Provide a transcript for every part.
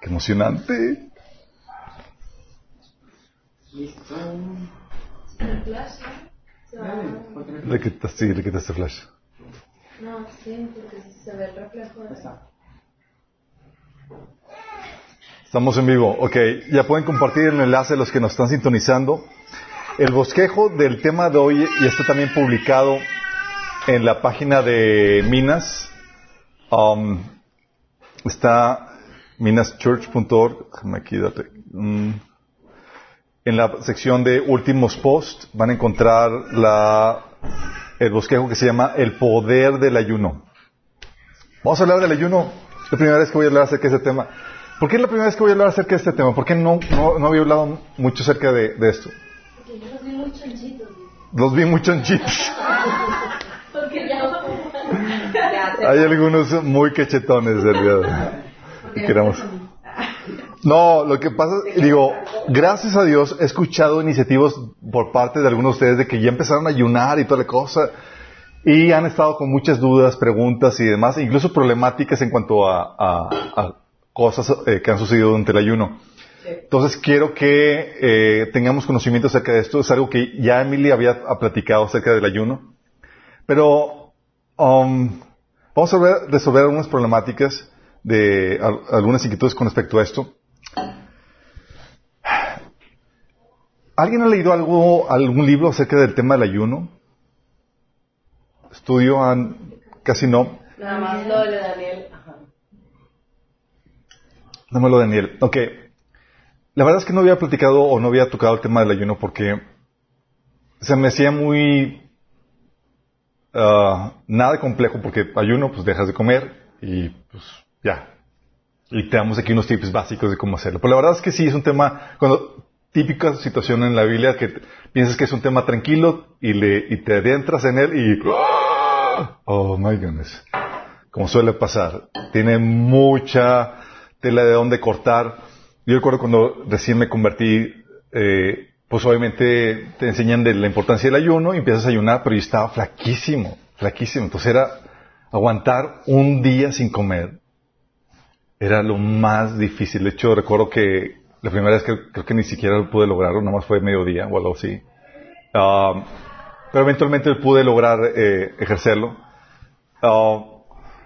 Qué emocionante. Listo. Le quitas, sí, le quitas el flash. No, sí, porque se ve el reflejo. Estamos en vivo. Ok, ya pueden compartir el enlace los que nos están sintonizando. El bosquejo del tema de hoy ya está también publicado en la página de Minas. Um, está minaschurch.org. Aquí date. Mm. En la sección de últimos posts van a encontrar la, el bosquejo que se llama El poder del ayuno. Vamos a hablar del ayuno. Es la primera vez que voy a hablar acerca de ese tema. ¿Por qué es la primera vez que voy a hablar acerca de este tema? ¿Por qué no, no, no había hablado mucho acerca de, de esto? Porque yo los vi muy chanchitos. Los vi mucho en chips. Porque ya Hay algunos muy cachetones del día queramos. No, lo que pasa, digo, gracias a Dios he escuchado iniciativas por parte de algunos de ustedes de que ya empezaron a ayunar y toda la cosa. Y han estado con muchas dudas, preguntas y demás, incluso problemáticas en cuanto a, a- a cosas eh, que han sucedido durante el ayuno. Entonces quiero que eh, tengamos conocimiento acerca de esto. Es algo que ya Emily había platicado acerca del ayuno. Pero um, vamos a ver, resolver algunas problemáticas de al- algunas inquietudes con respecto a esto. ¿Alguien ha leído algo, algún libro acerca del tema del ayuno? Estudio, han, casi no. Nada más lo de Daniel. Ajá. Dámelo, Daniel. Ok. La verdad es que no había platicado o no había tocado el tema del ayuno porque se me hacía muy... ah, nada de complejo porque ayuno, pues dejas de comer y pues ya. Y te damos aquí unos tips básicos de cómo hacerlo. Pero la verdad es que sí, es un tema, cuando típica situación en la Biblia que piensas que es un tema tranquilo y, le, y te adentras en él y... Oh my goodness como suele pasar. Tiene mucha tela de dónde cortar. Yo recuerdo cuando recién me convertí, eh, pues obviamente te enseñan de la importancia del ayuno y empiezas a ayunar, pero yo estaba flaquísimo, flaquísimo. Entonces era aguantar un día sin comer. Era lo más difícil. De hecho, recuerdo que la primera vez que creo que ni siquiera lo pude lograrlo, nada más fue mediodía o algo así. Ah, pero eventualmente pude lograr eh, ejercerlo. Ah,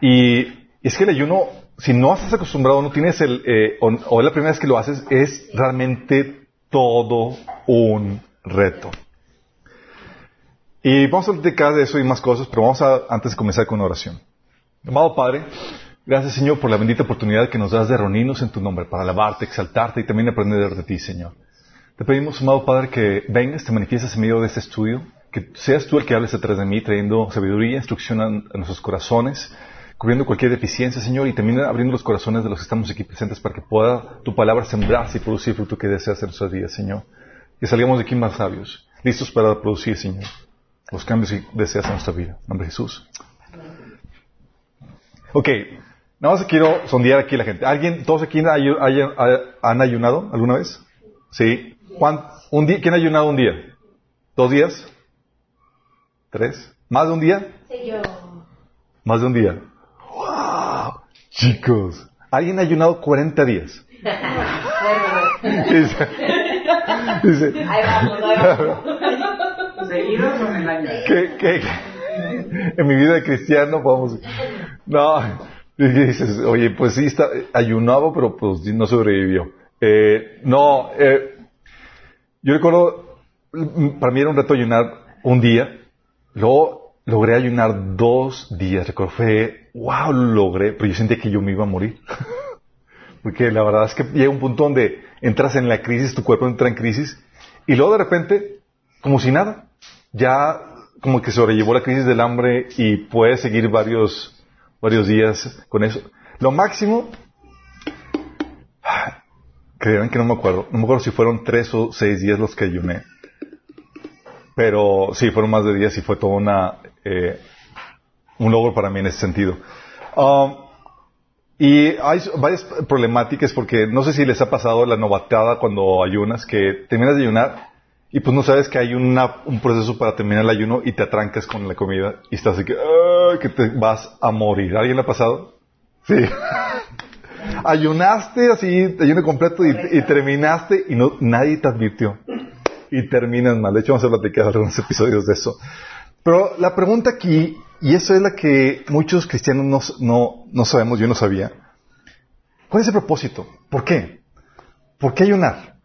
y es que el ayuno, si no estás acostumbrado, no tienes el, eh, o, o la primera vez que lo haces, es realmente todo un reto. Y vamos a platicar de eso y más cosas, pero vamos a, antes comenzar con una oración. Amado Padre, gracias Señor por la bendita oportunidad que nos das de reunirnos en tu nombre para alabarte, exaltarte y también aprender de ti, Señor. Te pedimos, amado Padre, que vengas, te manifiestes en medio de este estudio, que seas tú el que hables detrás de mí, trayendo sabiduría, instrucción a, nuestros corazones, cubriendo cualquier deficiencia, Señor, y también abriendo los corazones de los que estamos aquí presentes para que pueda tu palabra sembrarse y producir fruto que deseas en nuestras vidas, Señor. Que salgamos de aquí más sabios, listos para producir, Señor, los cambios que deseas en nuestra vida. Nombre Jesús. Ok, nada más quiero sondear aquí a la gente. ¿Alguien, todos aquí ayu- hayan- ha- han ayunado alguna vez? Sí. ¿Cuán- un día, ¿Quién ha ayunado un día? ¿Dos días? ¿Tres? ¿Más de un día? Sí, yo. Más de un día. ¡Wow! Chicos, ¿alguien ha ayunado 40 días? Dice, dice, Ahí vamos, ahí vamos. ¿Seguidos o en el año? que, que en mi vida de cristiano podemos... No, dices, oye, pues sí, está, ayunaba, pero pues no sobrevivió. Eh, no, eh, yo recuerdo, para mí era un reto ayunar un día, luego logré ayunar dos días, recuerdo, fue, wow, lo logré, pero yo sentía que yo me iba a morir. Porque la verdad es que llega un punto donde entras en la crisis, tu cuerpo entra en crisis, y luego de repente, como si nada, ya como que sobrellevó la crisis del hambre y puedes seguir varios, varios días con eso. Lo máximo, creerán que no me acuerdo, no me acuerdo si fueron tres o seis días los que ayuné. Pero sí, fueron más de días y fue toda una, eh, un logro para mí en ese sentido. Um, y hay varias problemáticas porque no sé si les ha pasado la novatada cuando ayunas, que terminas de ayunar y pues no sabes que hay una- un proceso para terminar el ayuno y te atrancas con la comida y estás así que, "Ah", que te vas a morir. ¿A ¿Alguien le ha pasado? Sí. Ayunaste así, ayuno completo y, y terminaste y no, nadie te advirtió. Y terminas mal. De hecho, vamos a platicar algunos episodios de eso. Pero la pregunta aquí, y eso es la que muchos cristianos no, no, no sabemos, yo no sabía. ¿Cuál es el propósito? ¿Por qué? ¿Por qué ayunar?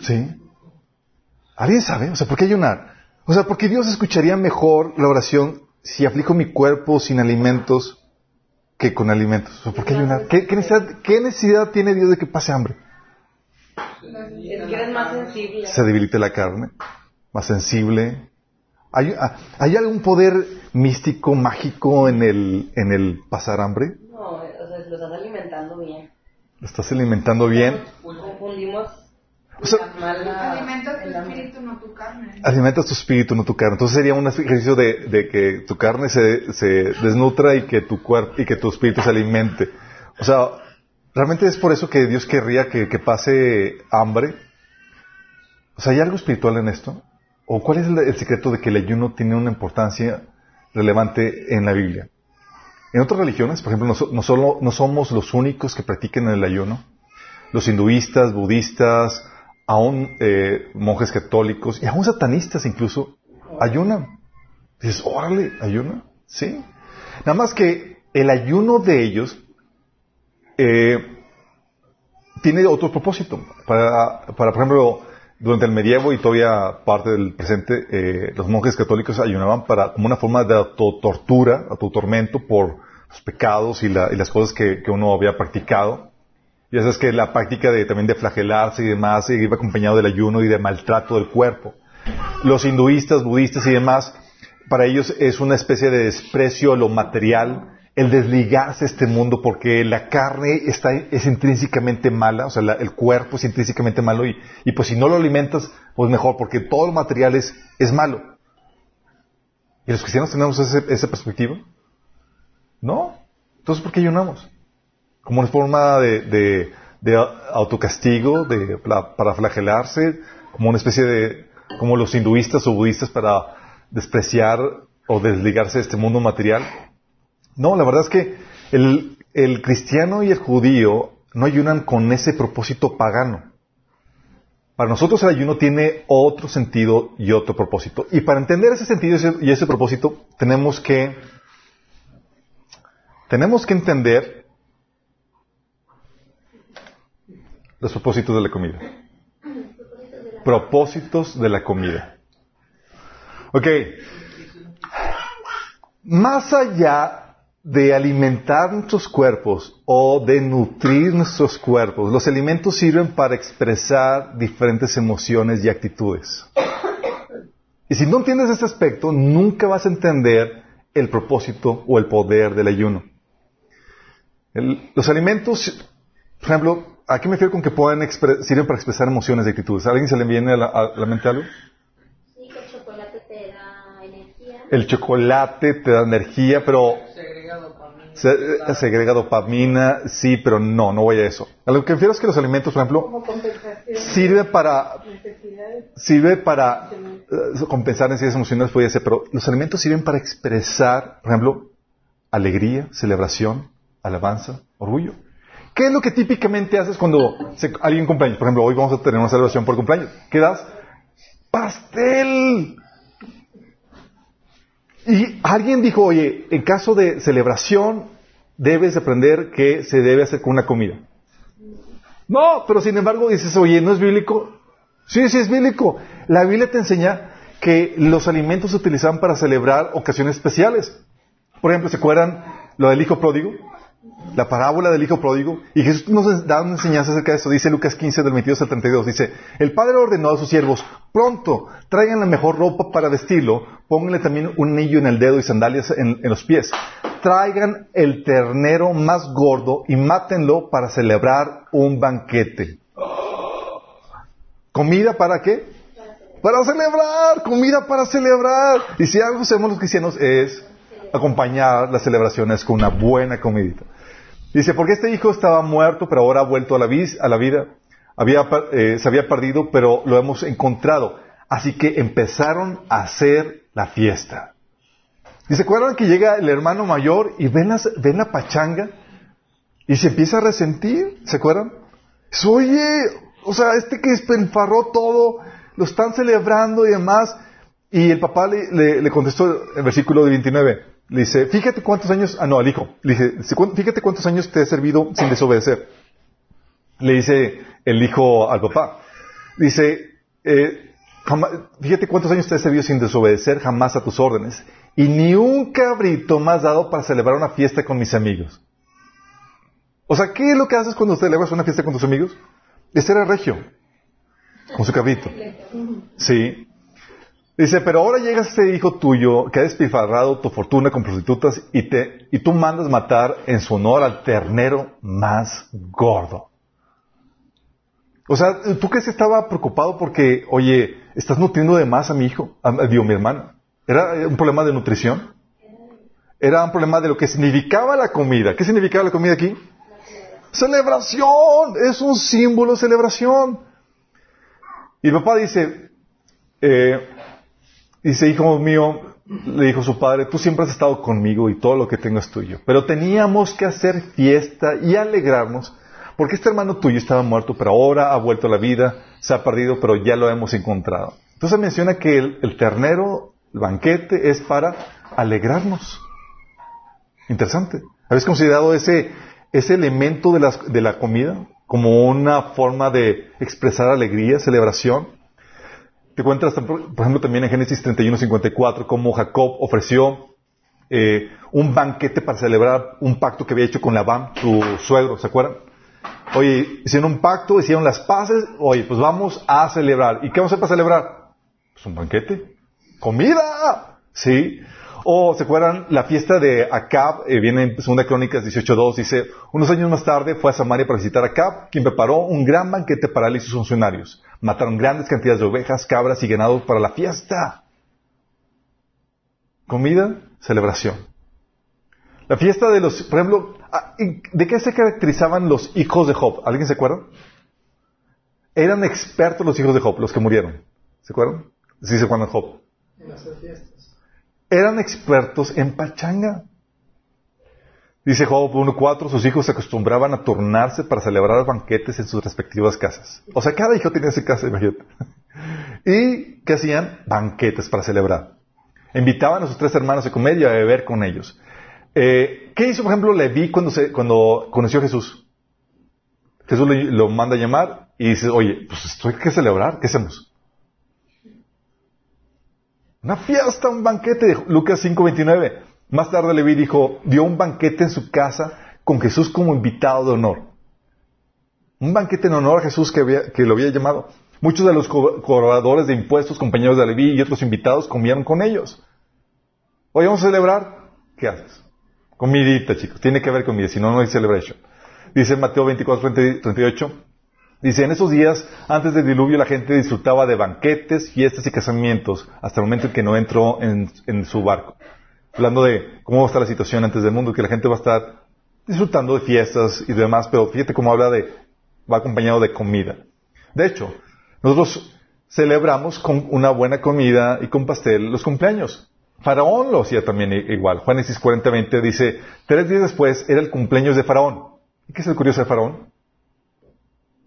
¿Sí? ¿Alguien sabe? O sea, ¿por qué ayunar? O sea, porque Dios escucharía mejor la oración si aplico mi cuerpo sin alimentos que con alimentos. O sea, ¿por qué ayunar? ¿Qué, qué necesidad, ¿Qué necesidad tiene Dios de que pase hambre? Es que eres más sensible. Se debilite la carne, más sensible. ¿Hay, ah, ¿hay algún poder místico, mágico en el, en el pasar hambre? No, o sea, lo estás alimentando bien. ¿Lo estás alimentando bien? Confundimos O sea, la mala... Alimenta tu espíritu, no tu carne. alimentas tu espíritu, no tu carne. Entonces sería un ejercicio de, de que tu carne se, se desnutra y que tu cuerpo y que tu espíritu se alimente. O sea, realmente es por eso que Dios querría que, que pase hambre. O sea, ¿hay algo espiritual en esto? ¿O cuál es el, el secreto de que el ayuno tiene una importancia relevante en la Biblia? En otras religiones, por ejemplo, no, so- no solo, no somos los únicos que practican el ayuno. Los hinduistas, budistas, aún eh, monjes católicos y aún satanistas incluso ayunan. Dices, órale, ayunan. Sí. Nada más que el ayuno de ellos eh, tiene otro propósito. Para, para, por ejemplo, durante el medievo y todavía parte del presente, eh, los monjes católicos ayunaban para, como una forma de autotortura, autotormento por los pecados y, la- y las cosas que uno había practicado. Y eso es que la práctica de, también de flagelarse y demás iba acompañado del ayuno y de maltrato del cuerpo. Los hinduistas, budistas y demás, para ellos es una especie de desprecio a lo material, el desligarse de este mundo porque la carne está, es intrínsecamente mala, o sea, el cuerpo es intrínsecamente malo y, y pues si no lo alimentas, pues mejor, porque todo lo material es, es malo. ¿Y los cristianos tenemos ese- esa perspectiva? No. Entonces, ¿por qué ayunamos? Como una forma de, autocastigo, de, para flagelarse, como una especie de, como los hinduistas o budistas para despreciar o desligarse de este mundo material. No, la verdad es que el, cristiano y el judío no ayunan con ese propósito pagano. Para nosotros el ayuno tiene otro sentido y otro propósito. Y para entender ese sentido y ese propósito, tenemos que, tenemos que entender los propósitos de la comida. Propósitos de la comida. Ok. Más allá de alimentar nuestros cuerpos o de nutrir nuestros cuerpos, los alimentos sirven para expresar diferentes emociones y actitudes. Y si no entiendes este aspecto, nunca vas a entender el propósito o el poder del ayuno. Los alimentos, por ejemplo, ¿a qué me refiero con que pueden sirven para expresar emociones y actitudes? ¿A alguien se le viene a la, a la mente algo? Sí, que el chocolate te da energía. El chocolate te da energía, pero Segrega dopamina. se, eh, segrega dopamina, sí, pero no, no voy a eso. A lo que refiero es que los alimentos, por ejemplo, Como compensación. sirve para sirve para eh, compensar necesidades emocionales, puede ser, pero los alimentos sirven para expresar, por ejemplo, alegría, celebración, alabanza, orgullo. ¿Qué es lo que típicamente haces cuando se- alguien cumpleaños? Por ejemplo, hoy vamos a tener una celebración por cumpleaños. ¿Qué das? ¡Pastel! Y alguien dijo, oye, en caso de celebración, debes aprender que se debe hacer con una comida. No, pero sin embargo dices, oye, ¿no es bíblico? Sí, sí es bíblico. La Biblia te enseña que los alimentos se utilizaban para celebrar ocasiones especiales. Por ejemplo, ¿se acuerdan lo del hijo pródigo? La parábola del hijo pródigo. Y Jesús nos da una enseñanza acerca de eso. Dice Lucas 15 del 22 al 32. Dice, el padre ordenó a sus siervos, pronto, traigan la mejor ropa para vestirlo, pónganle también un anillo en el dedo y sandalias en, en los pies. Traigan el ternero más gordo y mátenlo para celebrar un banquete. ¿Comida para qué? Para celebrar, comida para celebrar. Y si algo hacemos los cristianos es acompañar las celebraciones con una buena comidita. Dice, porque este hijo estaba muerto, pero ahora ha vuelto a la, vida. Había, eh, se había perdido, pero lo hemos encontrado. Así que empezaron a hacer la fiesta. ¿Y se acuerdan que llega el hermano mayor y ven, las- la pachanga? Y se empieza a resentir, ¿se acuerdan? Dice, Oye, o sea, este que despilfarró todo, lo están celebrando y demás. Y el papá le, le- le contestó el versículo 29. Le dice, fíjate cuántos años, ah no, al hijo. Le dice, fíjate cuántos años te he servido sin desobedecer. Le dice el hijo al papá. Dice, eh, fíjate cuántos años te he servido sin desobedecer jamás a tus órdenes. Y ni un cabrito más dado para celebrar una fiesta con mis amigos. O sea, ¿qué es lo que haces cuando celebras una fiesta con tus amigos? Es ser regio. Con su cabrito. Sí. Dice, pero ahora llega este hijo tuyo que ha despilfarrado tu fortuna con prostitutas y, te, y tú mandas matar en su honor al ternero más gordo. O sea, ¿tú crees que estaba preocupado porque, oye, estás nutriendo de más a mi hijo, a, digo, mi hermano? ¿Era un problema de nutrición? Era un problema de lo que significaba la comida. ¿Qué significaba la comida aquí? Celebración. Es un símbolo de celebración. Y el papá dice, eh, dice, hijo mío, le dijo su padre, tú siempre has estado conmigo y todo lo que tengo es tuyo. Pero teníamos que hacer fiesta y alegrarnos porque este hermano tuyo estaba muerto, pero ahora ha vuelto a la vida, se ha perdido, pero ya lo hemos encontrado. Entonces menciona que el, ternero, el banquete, es para alegrarnos. Interesante. ¿Habéis considerado ese, ese elemento de, las- de la comida como una forma de expresar alegría, celebración? Te encuentras, por ejemplo, también en Génesis 31, 54, cómo Jacob ofreció eh, un banquete para celebrar un pacto que había hecho con Labán, su suegro, ¿se acuerdan? Oye, hicieron un pacto, hicieron las paces, oye, pues vamos a celebrar. ¿Y qué vamos a hacer para celebrar? Pues un banquete. ¡Comida! ¿Sí? O, ¿se acuerdan? La fiesta de Acab, eh, viene en 2 Crónicas 18.2, dice, unos años más tarde fue a Samaria para visitar a Acab, quien preparó un gran banquete para él y sus funcionarios. Mataron grandes cantidades de ovejas, cabras y ganados para la fiesta. Comida, celebración. La fiesta de los, por ejemplo, ah, ¿de qué se caracterizaban los hijos de Job? ¿Alguien se acuerda? Eran expertos los hijos de Job, los que murieron. ¿Se acuerdan? Sí se acuerdan Job. En hacer fiestas. Eran expertos en pachanga. Dice Job 1.4, sus hijos se acostumbraban a turnarse para celebrar banquetes en sus respectivas casas. O sea, cada hijo tenía su casa, imagínate. ¿Y qué hacían? Banquetes para celebrar. Invitaban a sus tres hermanos a comer y a beber con ellos. Eh, ¿Qué hizo, por ejemplo, Leví cuando, se, cuando conoció a Jesús? Jesús lo manda a llamar y dice, oye, pues esto hay que celebrar, ¿qué hacemos? Una fiesta, un banquete. Lucas 5:29. Más tarde Leví dijo, dio un banquete en su casa con Jesús como invitado de honor. Un banquete en honor a Jesús que, lo había llamado. Muchos de los co- cobradores de impuestos, compañeros de Leví y otros invitados comieron con ellos. Hoy vamos a celebrar. ¿Qué haces? Comidita, chicos. Tiene que haber comida, si no, no hay celebration. Dice Mateo 24, 38. Dice, en esos días, antes del diluvio, la gente disfrutaba de banquetes, fiestas y casamientos, hasta el momento en que no entró en, en su barco. Hablando de cómo va a estar la situación antes del mundo, que la gente va a estar disfrutando de fiestas y demás, pero fíjate cómo habla de, va acompañado de comida. De hecho, nosotros celebramos con una buena comida y con pastel los cumpleaños. Faraón lo hacía también igual. Juanesis 40:20 dice, tres días después era el cumpleaños de Faraón. ¿Y qué es el curioso de Faraón?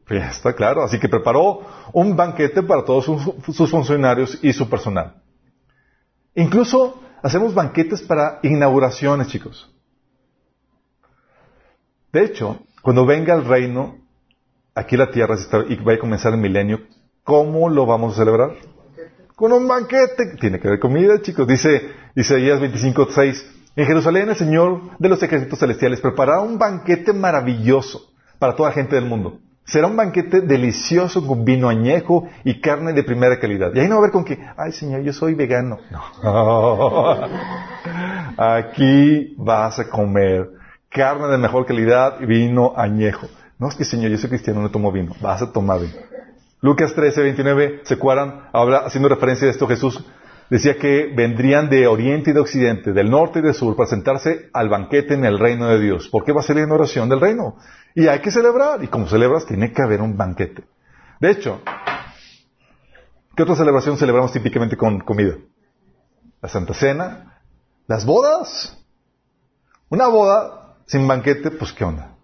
Fiesta, claro. Así que preparó un banquete para todos sus, sus funcionarios y su personal. Incluso hacemos banquetes para inauguraciones, chicos. De hecho, cuando venga el reino, aquí la tierra y va a comenzar el milenio, ¿cómo lo vamos a celebrar? Con un banquete. Tiene que haber comida, chicos. Dice Isaías 25:6. En Jerusalén el Señor de los ejércitos celestiales preparará un banquete maravilloso para toda gente del mundo. Será un banquete delicioso con vino añejo y carne de primera calidad. Y ahí no va a haber con que, ay Señor, yo soy vegano. No. Aquí vas a comer carne de mejor calidad y vino añejo. No es que Señor, yo soy cristiano, no tomo vino. Vas a tomar vino. Lucas 13, 29, ¿se acuerdan? Habla, haciendo referencia a esto, Jesús decía que vendrían de oriente y de occidente, del norte y del sur, para sentarse al banquete en el reino de Dios. ¿Por qué va a ser la inauguración del reino? Y hay que celebrar. Y como celebras, tiene que haber un banquete. De hecho, ¿qué otra celebración celebramos típicamente con comida? La Santa Cena, las bodas. Una boda sin banquete, pues ¿qué onda?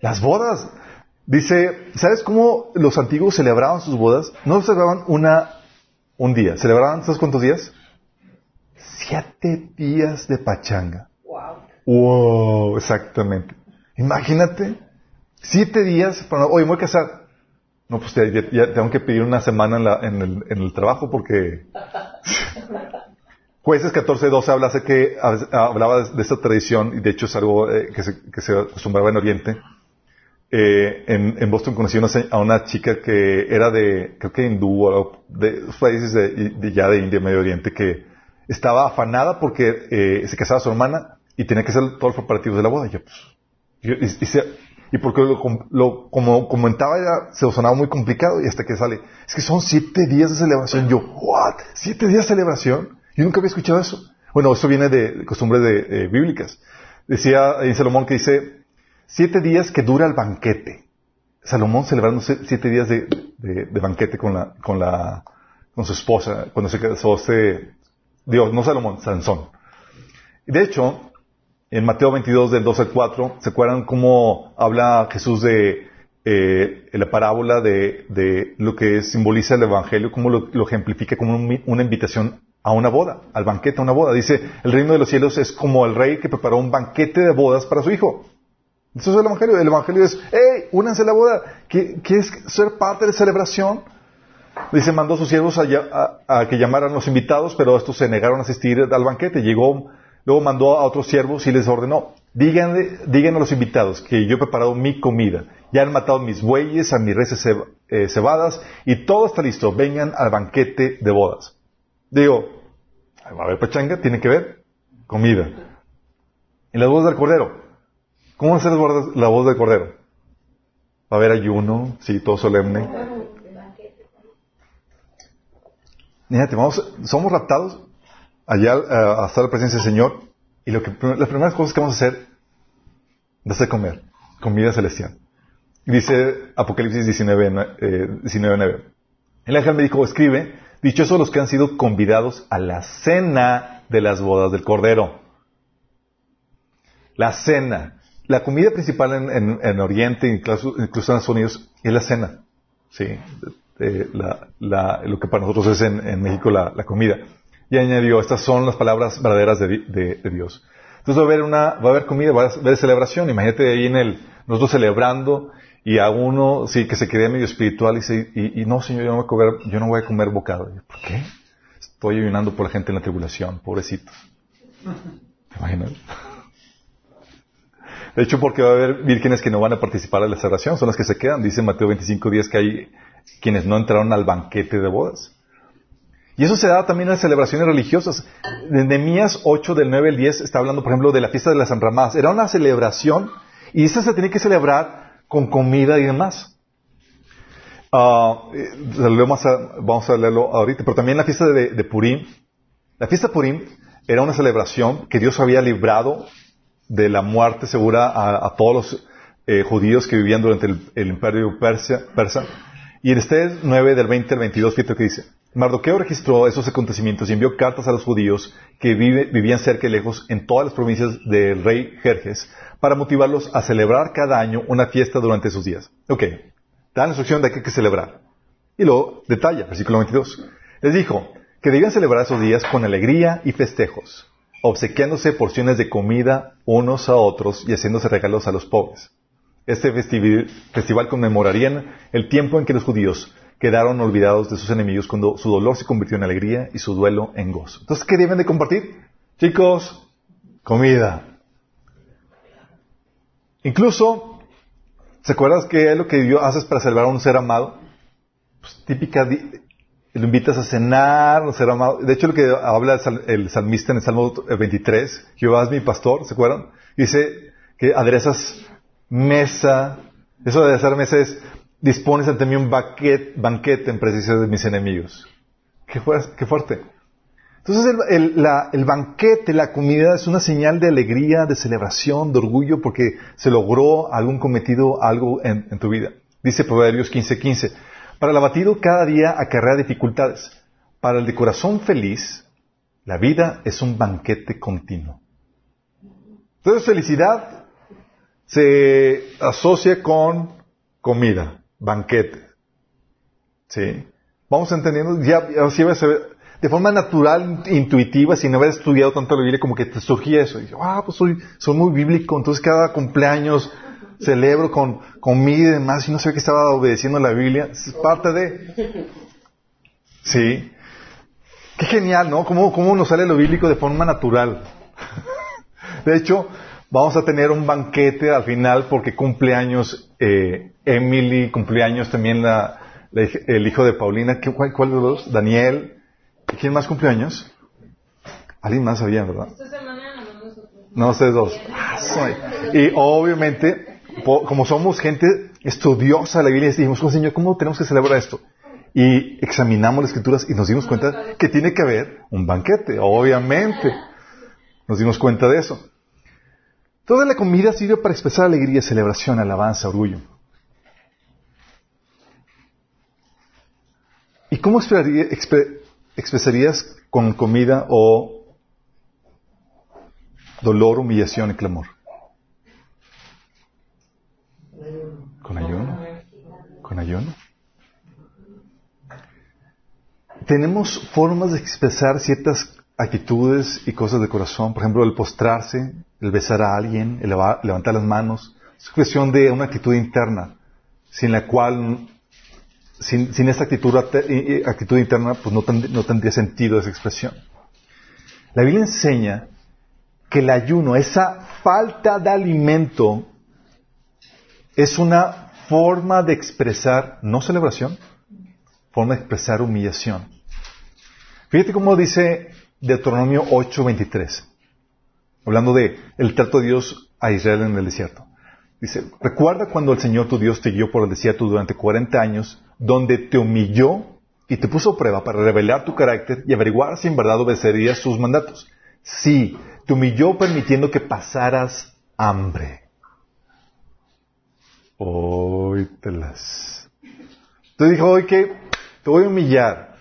Las bodas. Dice, ¿sabes cómo los antiguos celebraban sus bodas? No celebraban una, un día. ¿Celebraban, ¿sabes cuántos días? Siete días de pachanga. Wow. Wow, exactamente. Imagínate, siete días para, oye, me voy a casar. No, pues ya, tengo que pedir una semana en, la- en el, en el trabajo porque... Jueces 14.12 habla, que, hablaba de, de esta tradición y de hecho es algo eh, que, se, que se acostumbraba en Oriente. Eh, en, en Boston conocí una a una chica que era de, creo que hindú o de países de, de ya de India, Medio Oriente, que estaba afanada porque eh, se casaba su hermana y tenía que hacer todos los preparativos de la boda. Y yo, pues, y, y- y se- y porque lo, lo- como comentaba ella, se sonaba muy complicado y hasta que sale, es que son siete días de celebración. Yo, ¿what? ¿Siete días de celebración? Yo nunca había escuchado eso. Bueno, eso viene de costumbres de, eh, bíblicas. Decía en Salomón que dice, siete días que dura el banquete. Salomón celebrando se- siete días de, de- de banquete con la, con la, con su esposa, cuando se casó este, Dios, no Salomón, Sansón. De hecho, en Mateo 22, del 2 al 4, ¿se acuerdan cómo habla Jesús de eh, la parábola de, lo que simboliza el Evangelio, cómo lo, ejemplifica como un- una invitación a una boda, al banquete a una boda? Dice, el reino de los cielos es como el rey que preparó un banquete de bodas para su hijo. Eso es el Evangelio. El Evangelio es, hey, únanse a la boda. ¿Qui- ¿Quieres ser parte de la celebración? Dice, mandó a sus siervos a, a- a que llamaran los invitados, pero estos se negaron a asistir al banquete. Llegó, luego mandó a otros siervos y les ordenó, díganle, digan a los invitados que yo he preparado mi comida. Ya han matado mis bueyes, a mis reses ceb- eh, cebadas, y todo está listo. Vengan al banquete de bodas. Digo, va a haber pachanga, tiene que ver comida. En las bodas del cordero. ¿Cómo van a ser la boda del cordero? Va a haber ayuno, sí, todo solemne. Fíjate, vamos, somos raptados allá eh, hasta la presencia del Señor y lo que, las primeras cosas que vamos a hacer es comer, comida celestial. Dice Apocalipsis 19, nue- eh, 19, 9. El ángel me dijo, escribe, dichosos los que han sido convidados a la cena de las bodas del Cordero. La cena. La comida principal en, en- en Oriente, incluso, en Estados Unidos, es la cena. Sí. Eh, lo que para nosotros es en, México la comida. Y añadió, estas son las palabras verdaderas de, di- de- de Dios. Entonces va a haber una, va a haber comida, va a haber celebración. Imagínate ahí en el, nosotros celebrando y a uno, sí, que se quede medio espiritual y, se- y, no, Señor, yo no voy a comer, yo no voy a comer bocado. ¿Por qué? Estoy ayunando por la gente en la tribulación, pobrecitos. ¿Te imaginas? De hecho, porque va a haber vírgenes que no van a participar de la celebración, son las que se quedan. Dice Mateo 25 días que hay quienes no entraron al banquete de bodas. Y eso se da también en celebraciones religiosas. De Nehemías 8, del 9 al 10, está hablando, por ejemplo, de la fiesta de las enramadas. Era una celebración y esa se tenía que celebrar con comida y demás. Ah, eh, vamos a leerlo ahorita, pero también la fiesta de, Purim. La fiesta de Purim era una celebración que Dios había librado de la muerte segura a, todos los eh, judíos que vivían durante el, imperio persa. Y en este 9 del 20 al 22, fíjate que dice. Mardoqueo registró esos acontecimientos y envió cartas a los judíos que vivían cerca y lejos en todas las provincias del rey Jerjes para motivarlos a celebrar cada año una fiesta durante esos días. Ok, da la instrucción de que hay que celebrar. Y luego detalla, versículo 22. Les dijo que debían celebrar esos días con alegría y festejos, obsequiándose porciones de comida unos a otros y haciéndose regalos a los pobres. Este festival conmemoraría el tiempo en que los judíos quedaron olvidados de sus enemigos cuando su dolor se convirtió en alegría y su duelo en gozo. Entonces, ¿qué deben de compartir? Chicos, comida. Incluso, ¿se acuerdas qué es lo que Dios haces para celebrar a un ser amado? Pues, típica, lo invitas a cenar, un ser amado. De hecho, lo que habla el salmista en el Salmo 23, Jehová es mi pastor, ¿se acuerdan? Dice que aderezas mesa. Eso de aderezar mesa es, dispones ante mí un banquete, en presencia de mis enemigos. Qué, fuer- qué fuerte. Entonces el, banquete, la comida es una señal de alegría, de celebración, de orgullo porque se logró algún cometido, algo en, en tu vida. Dice Proverbios 15:15, para el abatido cada día acarrea dificultades. Para el de corazón feliz, la vida es un banquete continuo. Entonces felicidad, se asocia con comida, banquete. ¿Sí? Vamos entendiendo, ya, así de forma natural, intuitiva, sin haber estudiado tanto la Biblia, como que te surgía eso. Y digo, ah, pues soy, soy muy bíblico, entonces cada cumpleaños celebro con comida y demás, y no sé que estaba obedeciendo la Biblia. Es parte de... Sí. Qué genial, ¿no? ¿Cómo, cómo nos sale lo bíblico de forma natural? de hecho, vamos a tener un banquete al final porque cumpleaños eh, Emily, cumpleaños también la, el hijo de Paulina. ¿Qué- ¿Cuál, cuál de los dos? Daniel. ¿Quién más cumpleaños? Alguien más sabía, ¿verdad? Esta semana nomás nosotros. No, ustedes dos. Ah, soy. Y obviamente, po- como somos gente estudiosa de la Biblia, dijimos, "Oh, Señor, ¿cómo tenemos que celebrar esto? Y examinamos las escrituras y nos dimos cuenta que tiene que haber un banquete, obviamente. Nos dimos cuenta de eso. Toda la comida sirve para expresar alegría, celebración, alabanza, orgullo. ¿Y cómo expresarías con comida o dolor, humillación y clamor? Con ayuno. Con ayuno. Tenemos formas de expresar ciertas actitudes y cosas de corazón. Por ejemplo, el postrarse, el besar a alguien, el leva- levantar las manos. Es expresión de una actitud interna, sin la cual, sin, sin esa actitud, actitud interna, pues no, no tendría sentido esa expresión. La Biblia enseña que el ayuno, esa falta de alimento, es una forma de expresar, no celebración, forma de expresar humillación. Fíjate cómo dice Deuteronomio 8:23, hablando de el trato de Dios a Israel en el desierto. Dice, recuerda cuando el Señor tu Dios te guió por el desierto durante 40 años, donde te humilló y te puso prueba para revelar tu carácter y averiguar si en verdad obedecerías sus mandatos. Sí, te humilló permitiendo que pasaras hambre. Óytelas. Entonces dijo, oye, que te voy a humillar.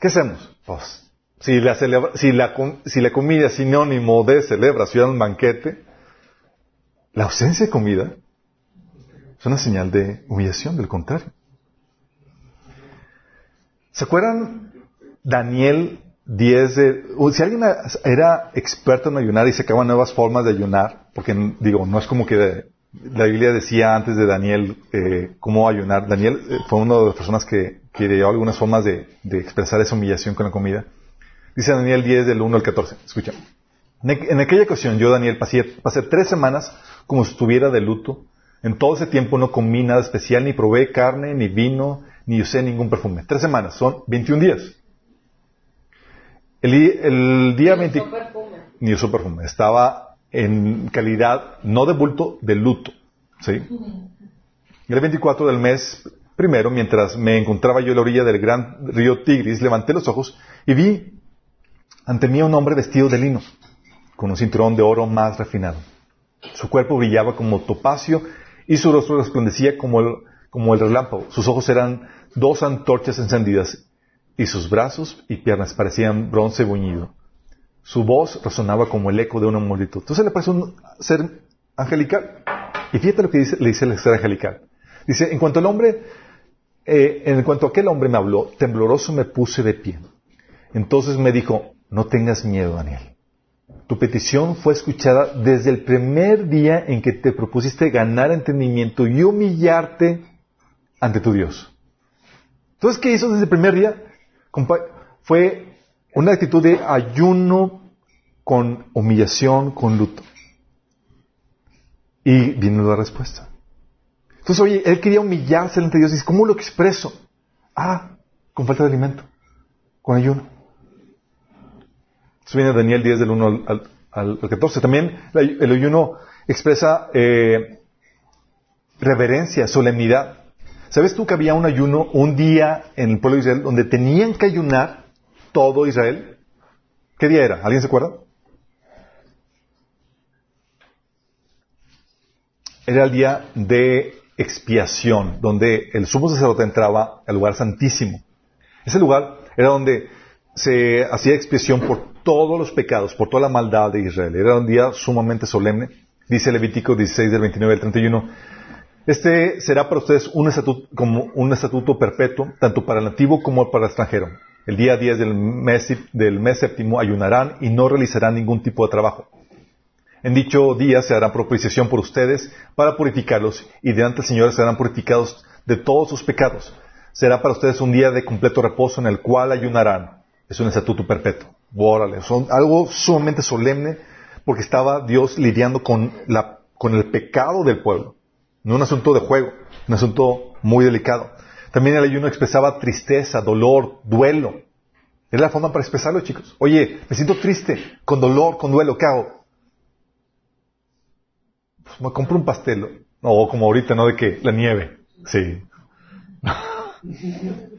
¿Qué hacemos? Pues, si la, celebra- si la, si la comida es sinónimo de celebración, banquete, la ausencia de comida es una señal de humillación, del contrario. ¿Se acuerdan Daniel 10 de... Si alguien era experto en ayunar y sacaba nuevas formas de ayunar, porque digo, no es como que la Biblia decía antes de Daniel eh, cómo ayunar. Daniel eh, fue una de las personas que, que dio algunas formas de, expresar esa humillación con la comida. Dice Daniel 10 del 1 al 14. Escucha. En, aqu- en aquella ocasión yo, Daniel, pasé tres semanas como si estuviera de luto. En todo ese tiempo no comí nada especial, ni probé carne, ni vino, ni usé ningún perfume. Tres semanas, son 21 días. El, día 20 Usó perfume. ni usó perfume. Estaba en calidad, no de bulto, de luto. ¿Sí? El 24 del mes primero, mientras me encontraba yo a la orilla del gran río Tigris, levanté los ojos y vi ante mí a un hombre vestido de lino, con un cinturón de oro más refinado. Su cuerpo brillaba como topacio y su rostro resplandecía como el, como el relámpago. Sus ojos eran dos antorchas encendidas y sus brazos y piernas parecían bronce buñido. Su voz resonaba como el eco de una multitud. Entonces le pareció un ser angelical. Y fíjate lo que dice, le dice el ser angelical. Dice, en cuanto el hombre, eh, en cuanto aquel hombre me habló, tembloroso me puse de pie. Entonces me dijo, no tengas miedo, Daniel. Tu petición fue escuchada desde el primer día en que te propusiste ganar entendimiento y humillarte ante tu Dios. Entonces, ¿qué hizo desde el primer día? Fue una actitud de ayuno con humillación, con luto. Y vino la respuesta. Entonces, oye, él quería humillarse ante Dios. Dice, ¿cómo lo expreso? Ah, con falta de alimento, con ayuno. Eso viene Daniel 10 del 1 al, al- al 14. También el, el ayuno expresa eh, reverencia, solemnidad. ¿Sabes tú que había un ayuno un día en el pueblo de Israel donde tenían que ayunar todo Israel? ¿Qué día era? ¿Alguien se acuerda? Era el día de expiación, donde el sumo sacerdote entraba al lugar santísimo. Ese lugar era donde se hacía expiación por todos los pecados, por toda la maldad de Israel. Era un día sumamente solemne. Dice Levítico 16 del 29 al 31. Este será para ustedes un estatuto, perpetuo, tanto para el nativo como para el extranjero. El día 10 del mes, del mes séptimo ayunarán y no realizarán ningún tipo de trabajo. En dicho día se hará propiciación por ustedes para purificarlos y delante del Señor serán purificados de todos sus pecados. Será para ustedes un día de completo reposo en el cual ayunarán. Es un estatuto perpetuo. Órale, son algo sumamente solemne porque estaba Dios lidiando con, la, con el pecado del pueblo. No un asunto de juego, un asunto muy delicado. También el ayuno expresaba tristeza, dolor, duelo. Era la forma para expresarlo, chicos. Oye, me siento triste, con dolor, con duelo, ¿qué hago? Pues me compro un pastel. O como ahorita, ¿no? De que la nieve. Sí.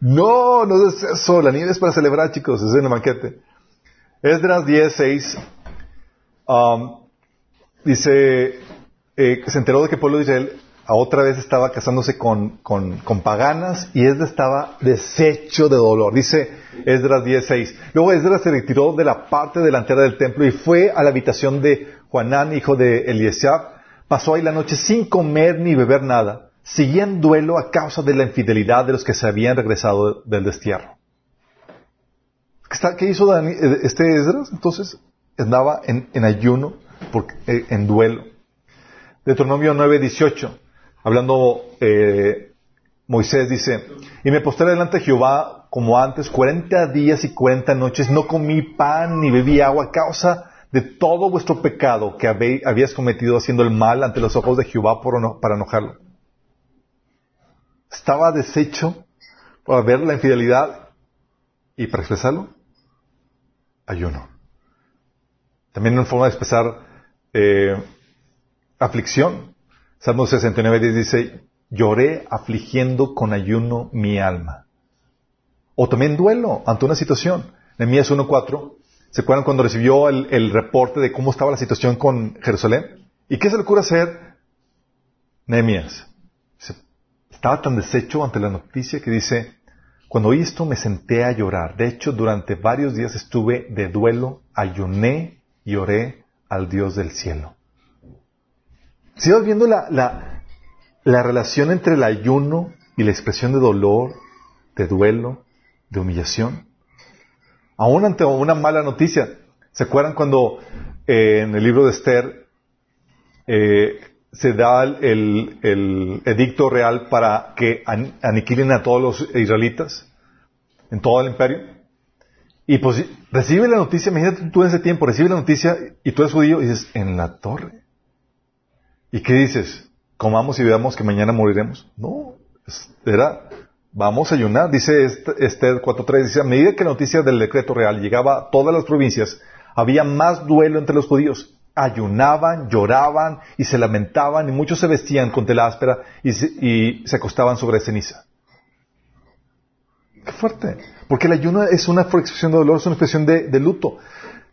No, no es eso. La nieve es para celebrar, chicos. Es en el banquete. Esdras 10, 6. Um, dice eh, se enteró de que el pueblo de Israel a otra vez estaba casándose con, con, paganas y Esdras estaba deshecho de dolor. Dice Esdras 10.6. Luego Esdras se retiró de la parte delantera del templo y fue a la habitación de Juanán, hijo de Eliesab. Pasó ahí la noche sin comer ni beber nada. Seguía en duelo a causa de la infidelidad de los que se habían regresado del destierro. ¿Qué hizo Dani- este Esdras? Entonces andaba en, ayuno, eh, en duelo. Deuteronomio 9:18, hablando eh, Moisés dice, y me postré delante de Jehová como antes, 40 días y 40 noches, no comí pan ni bebí agua a causa de todo vuestro pecado que habe- habías cometido haciendo el mal ante los ojos de Jehová para enojarlo. Estaba deshecho para ver la infidelidad y para expresarlo, ayuno. También una forma de expresar eh, aflicción. Salmo 69 10 dice, lloré afligiendo con ayuno mi alma. O también duelo ante una situación. Nehemías 1.4, ¿se acuerdan cuando recibió el, el reporte de cómo estaba la situación con Jerusalén? ¿Y qué se le ocurre hacer Nehemías? Estaba tan deshecho ante la noticia que dice, cuando oí esto me senté a llorar. De hecho, durante varios días estuve de duelo, ayuné y oré al Dios del cielo. ¿Sigues viendo la, la, la relación entre el ayuno y la expresión de dolor, de duelo, de humillación? Aún ante una mala noticia. ¿Se acuerdan cuando eh, en el libro de Esther eh, se da el, el- edicto real para que an- aniquilen a todos los israelitas en todo el imperio? Y pues recibe la noticia, imagínate tú en ese tiempo, recibe la noticia y tú eres judío y dices, en la torre. ¿Y qué dices? Comamos y veamos que mañana moriremos. No, era, vamos a ayunar. Dice este- Esther 4.3, dice, a medida que la noticia del decreto real llegaba a todas las provincias, había más duelo entre los judíos. Ayunaban, lloraban y se lamentaban y muchos se vestían con tela áspera y se, y se acostaban sobre ceniza. Qué fuerte. Porque el ayuno es una expresión de dolor, es una expresión de, de luto.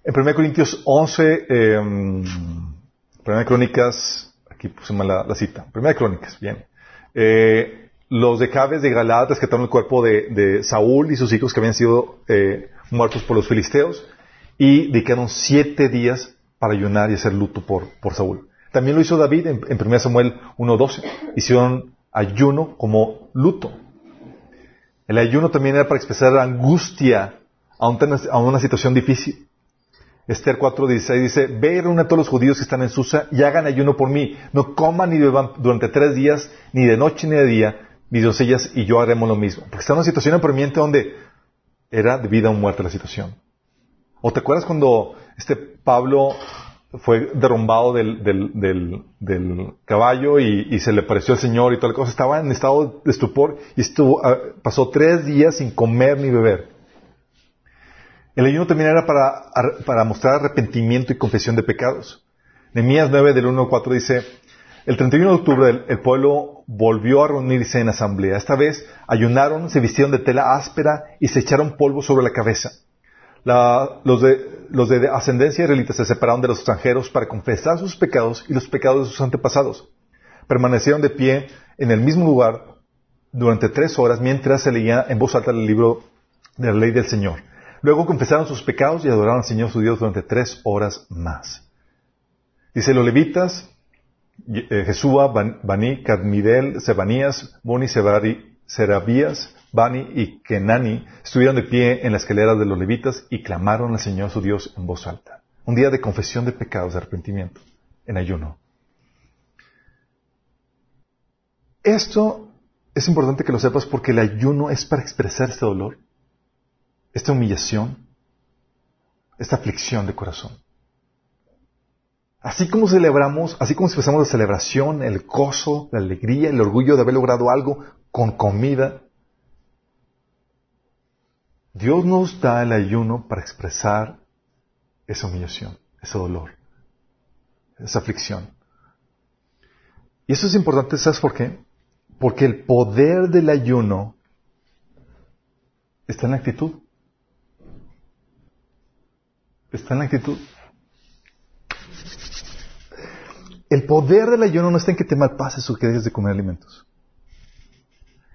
En 1 Corintios 11, eh, 1 Crónicas, aquí puse mal la, la cita. 1 Crónicas, bien. Eh, los de Jabes de Galaad rescataron el cuerpo de, de Saúl y sus hijos que habían sido eh, muertos por los filisteos y dedicaron siete días para ayunar y hacer luto por, por Saúl. También lo hizo David en, en 1 Samuel 1.12. Hicieron ayuno como luto. El ayuno también era para expresar la angustia a, un- a una situación difícil. Esther 4.16 dice, ve y reúne a todos los judíos que están en Susa y hagan ayuno por mí. No coman ni beban durante tres días, ni de noche ni de día, mis doncellas y yo haremos lo mismo. Porque está en una situación apremiante donde era de vida o muerte la situación. ¿O te acuerdas cuando este Pablo fue derrumbado del, caballo y, se le pareció al Señor y toda la cosa? Estaba en estado de estupor y estuvo, ah, pasó tres días sin comer ni beber. El ayuno también era para, ar- para mostrar arrepentimiento y confesión de pecados. Nehemías 9 del 1 al 4 dice, el 31 de octubre el, el pueblo volvió a reunirse en asamblea. Esta vez ayunaron, se vistieron de tela áspera y se echaron polvo sobre la cabeza. Los, de, ascendencia israelita se separaron de los extranjeros para confesar sus pecados y los pecados de sus antepasados. Permanecieron de pie en el mismo lugar durante tres horas mientras se leía en voz alta el libro de la ley del Señor. Luego confesaron sus pecados y adoraron al Señor su Dios durante tres horas más. Dice, los levitas, eh, Jesúa, Ban- Bani, Cadmidel, Sebanías, Boni, Serabías, Bani y Kenani estuvieron de pie en la escalera de los levitas y clamaron al Señor su Dios en voz alta. Un día de confesión de pecados, de arrepentimiento, en ayuno. Esto es importante que lo sepas porque el ayuno es para expresar este dolor, esta humillación, esta aflicción de corazón. Así como celebramos, así como expresamos la celebración, el gozo, la alegría, el orgullo de haber logrado algo con comida, Dios nos da el ayuno para expresar esa humillación, ese dolor, esa aflicción. Y eso es importante, ¿sabes por qué? Porque el poder del ayuno está en la actitud. Está en la actitud. El poder del ayuno no está en que te malpases o que dejes de comer alimentos.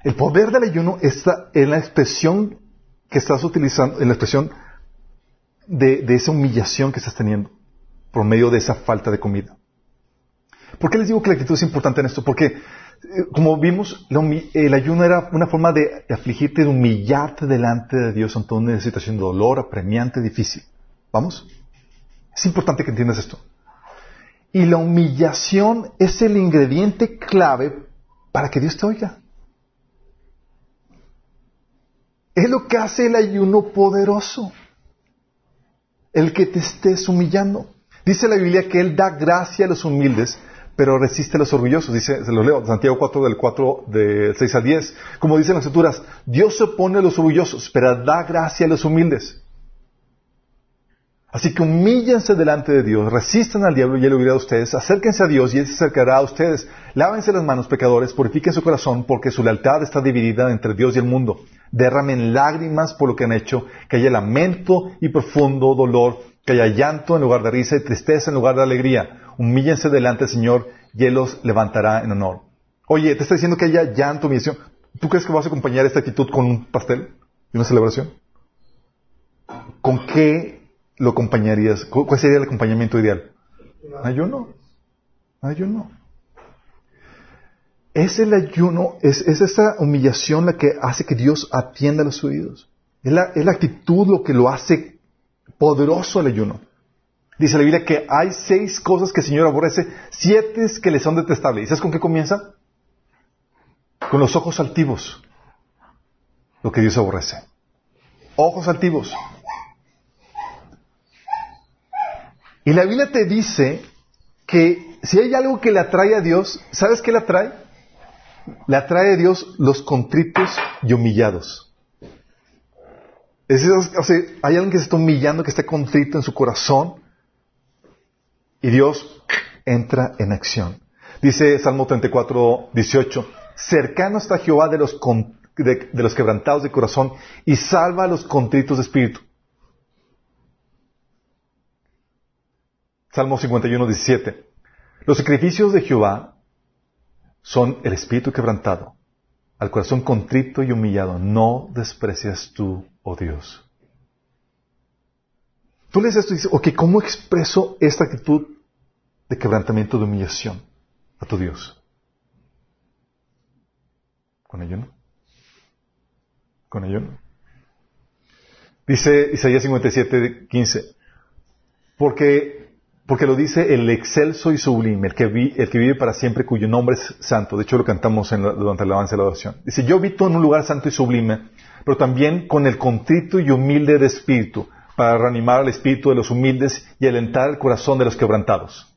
El poder del ayuno está en la expresión que estás utilizando, en la expresión de, esa humillación que estás teniendo por medio de esa falta de comida. ¿Por qué les digo que la actitud es importante en esto? Porque, eh, como vimos, el ayuno era una forma de, de afligirte, de humillarte delante de Dios ante una situación de dolor, apremiante, difícil. ¿Vamos? Es importante que entiendas esto. Y la humillación es el ingrediente clave para que Dios te oiga. Es lo que hace el ayuno poderoso. El que te estés humillando. Dice la Biblia que Él da gracia a los humildes, pero resiste a los orgullosos. Dice, se lo leo, Santiago 4 del 4 del 6 al 10. Como dicen las escrituras, Dios se opone a los orgullosos, pero da gracia a los humildes. Así que humíllense delante de Dios, resistan al diablo y él huirá de ustedes, acérquense a Dios y él se acercará a ustedes. Lávense las manos, pecadores, purifiquen su corazón, porque su lealtad está dividida entre Dios y el mundo. Derramen lágrimas por lo que han hecho, que haya lamento y profundo dolor, que haya llanto en lugar de risa y tristeza en lugar de alegría. Humíllense delante del Señor y Él los levantará en honor. Oye, te está diciendo que haya llanto, humillación. ¿Tú crees que vas a acompañar esta actitud con un pastel y una celebración? ¿Con qué lo acompañarías? ¿Cu- ¿Cuál sería el acompañamiento ideal? Ayuno. Ayuno. Es el ayuno, es, es esa humillación la que hace que Dios atienda los oídos. Es la, es la actitud lo que lo hace poderoso el ayuno. Dice la Biblia que hay seis cosas que el Señor aborrece, siete que le son detestables. ¿Y sabes con qué comienza? Con los ojos altivos. Lo que Dios aborrece. Ojos altivos. Y la Biblia te dice que si hay algo que le atrae a Dios, ¿sabes qué le atrae? Le atrae a Dios los contritos y humillados. Es o hay alguien que se está humillando, que está contrito en su corazón, y Dios entra en acción. Dice Salmo 34, 18, cercano está Jehová de los, con- de, de los quebrantados de corazón y salva a los contritos de espíritu. Salmo 51, 17. Los sacrificios de Jehová son el espíritu quebrantado, al corazón contrito y humillado. No desprecias tú, oh Dios. Tú lees esto y dices, ok, ¿cómo expreso esta actitud de quebrantamiento, de humillación a tu Dios? ¿Con ayuno? ¿Con ayuno? Dice Isaías 57, 15. Porque, porque lo dice el excelso y sublime, el que, vi- el que vive para siempre, cuyo nombre es santo. De hecho, lo cantamos en la- durante el avance de la oración. Dice, yo habito en un lugar santo y sublime, pero también con el contrito y humilde de espíritu, para reanimar al espíritu de los humildes y alentar el corazón de los quebrantados.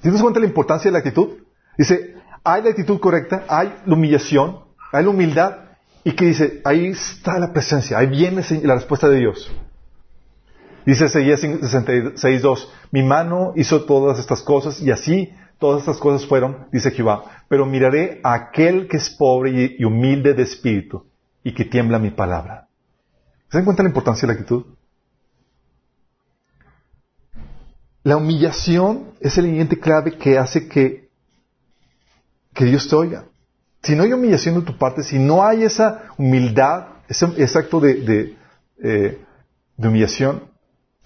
¿Tienes cuenta la importancia de la actitud? Dice, hay la actitud correcta, hay la humillación, hay la humildad, y que dice, ahí está la presencia, ahí viene la respuesta de Dios. Dice Isaías 66.2, mi mano hizo todas estas cosas y así todas estas cosas fueron, dice Jehová, pero miraré a aquel que es pobre y, humilde de espíritu y que tiembla mi palabra. ¿Se dan cuenta la importancia de la actitud? La humillación es el ingrediente clave que hace que, que Dios te oiga. Si no hay humillación de tu parte, si no hay esa humildad, ese, acto de, de, eh, de humillación,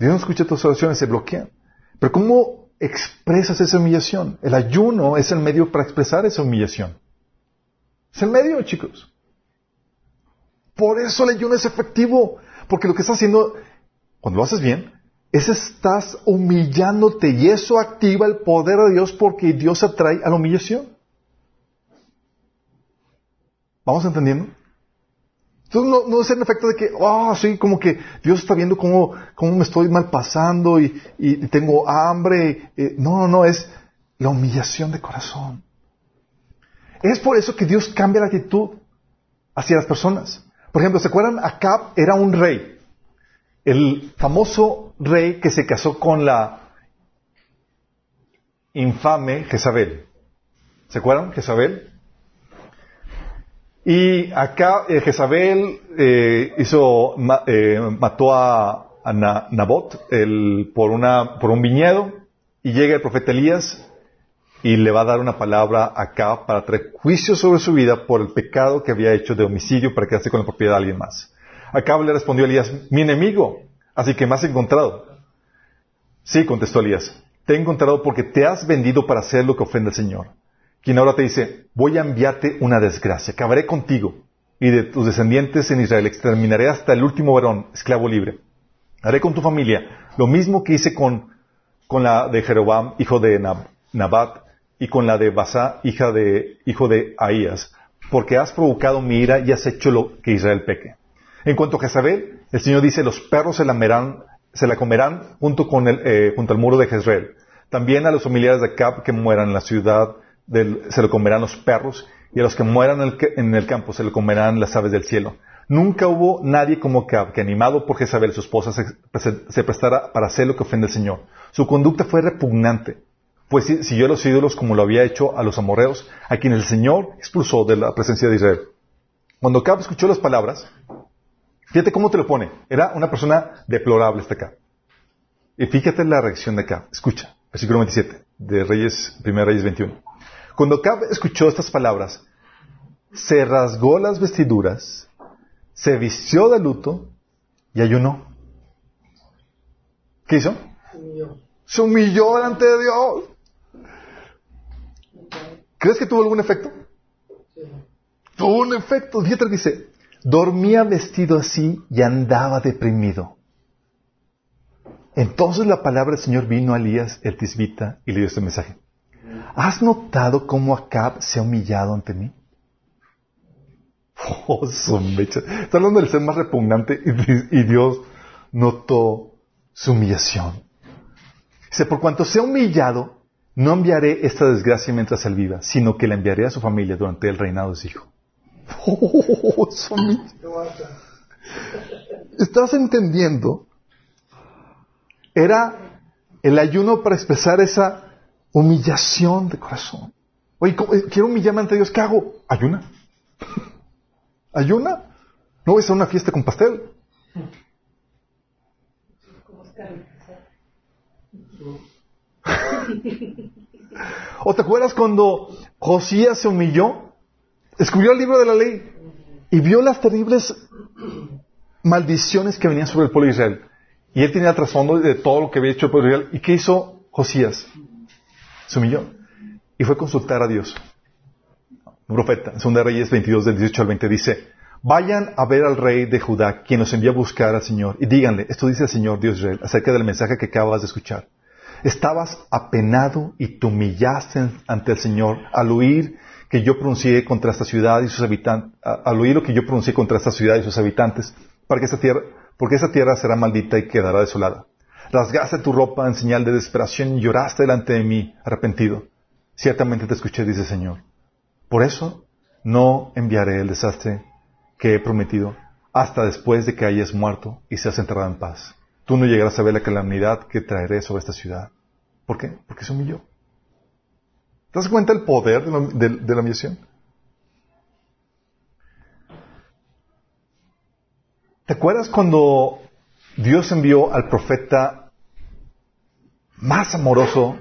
Dios no escucha tus oraciones, se bloquean. Pero ¿cómo expresas esa humillación? El ayuno es el medio para expresar esa humillación. Es el medio, chicos. Por eso el ayuno es efectivo. Porque lo que estás haciendo, cuando lo haces bien, es estás humillándote y eso activa el poder de Dios porque Dios atrae a la humillación. ¿Vamos entendiendo? Entonces no, es el efecto de que, oh, sí, como que Dios está viendo cómo, me estoy mal pasando y, tengo hambre. Eh, no, no, no, es la humillación de corazón. Es por eso que Dios cambia la actitud hacia las personas. Por ejemplo, ¿se acuerdan? Acab era un rey. El famoso rey que se casó con la infame Jezabel. ¿Se acuerdan? Jezabel. Y acá eh, Jezabel eh, hizo, eh, mató a, a Na- Nabot el- por, una, por un viñedo y llega el profeta Elías y le va a dar una palabra acá para traer juicio sobre su vida por el pecado que había hecho de homicidio para quedarse con la propiedad de alguien más. Acá le respondió Elías, mi enemigo, así que me has encontrado. Sí, contestó Elías, te he encontrado porque te has vendido para hacer lo que ofende al Señor. Quien ahora te dice, voy a enviarte una desgracia, acabaré contigo y de tus descendientes en Israel, exterminaré hasta el último varón, esclavo libre. Haré con tu familia lo mismo que hice con, con la de Jeroboam, hijo de Nab- Nabat, y con la de Basá, hija de, hijo de Ahías, porque has provocado mi ira y has hecho lo que Israel peque. En cuanto a Jezabel, el Señor dice, los perros se la, se la comerán junto, con el, eh, junto al muro de Jezreel. También a los familiares de Acab que mueran en la ciudad se lo comerán los perros, y a los que mueran en el, campo se lo comerán las aves del cielo. Nunca hubo nadie como Acab que animado por Jezabel, su esposa, se, prestara para hacer lo que ofende al Señor. Su conducta fue repugnante, pues si- siguió a los ídolos como lo había hecho a los amorreos, a quienes el Señor expulsó de la presencia de Israel. Cuando Acab escuchó las palabras, fíjate cómo te lo pone. Era una persona deplorable este Acab. Y fíjate la reacción de Acab. Escucha, versículo 27 de Reyes, 1 Reyes 21. Cuando Acab escuchó estas palabras, se rasgó las vestiduras, se vistió de luto y ayunó. ¿Qué hizo? Se humilló delante de Dios. ¿Crees que tuvo algún efecto? Tuvo un efecto. Que dice. Dormía vestido así y andaba deprimido. Entonces la palabra del Señor vino a Elías el tisbita y le dio este mensaje. ¿Has notado cómo Acab se ha humillado ante mí? Oh. Está hablando del ser más repugnante y, y Dios notó su humillación. Dice, por cuanto se ha humillado, no enviaré esta desgracia mientras él viva, sino que la enviaré a su familia durante el reinado de su hijo. Oh, ¿Estás entendiendo? Era el ayuno para expresar esa humillación de corazón. Oye, ¿cómo- eh, quiero humillarme ante Dios, ¿qué hago? Ayuna. ¿Ayuna? No voy a hacer una fiesta con pastel. ¿O te acuerdas cuando Josías se humilló? Escribió el libro de la ley y vio las terribles maldiciones que venían sobre el pueblo de Israel. Y él tenía trasfondo de todo lo que había hecho el pueblo de Israel. ¿Y qué hizo Josías? Y fue a consultar a Dios. Un profeta, en 2 Reyes 22 del 18 al 20 dice, vayan a ver al rey de Judá, quien nos envía a buscar al Señor, y díganle, esto dice el Señor Dios Israel, acerca del mensaje que acabas de escuchar. Estabas apenado y te humillaste ante el Señor al oír que yo pronuncié contra esta ciudad y sus habitantes, al oír lo que yo pronuncié contra esta ciudad y sus habitantes, para que esta tierra, porque esta tierra será maldita y quedará desolada. Rasgaste tu ropa en señal de desesperación y lloraste delante de mí, arrepentido. Ciertamente te escuché, dice el Señor. Por eso no enviaré el desastre que he prometido hasta después de que hayas muerto y seas enterrado en paz. Tú no llegarás a ver la calamidad que traeré sobre esta ciudad. ¿Por qué? Porque se humilló. ¿Te das cuenta del poder de la, de, de la humillación? ¿Te acuerdas cuando Dios envió al profeta más amoroso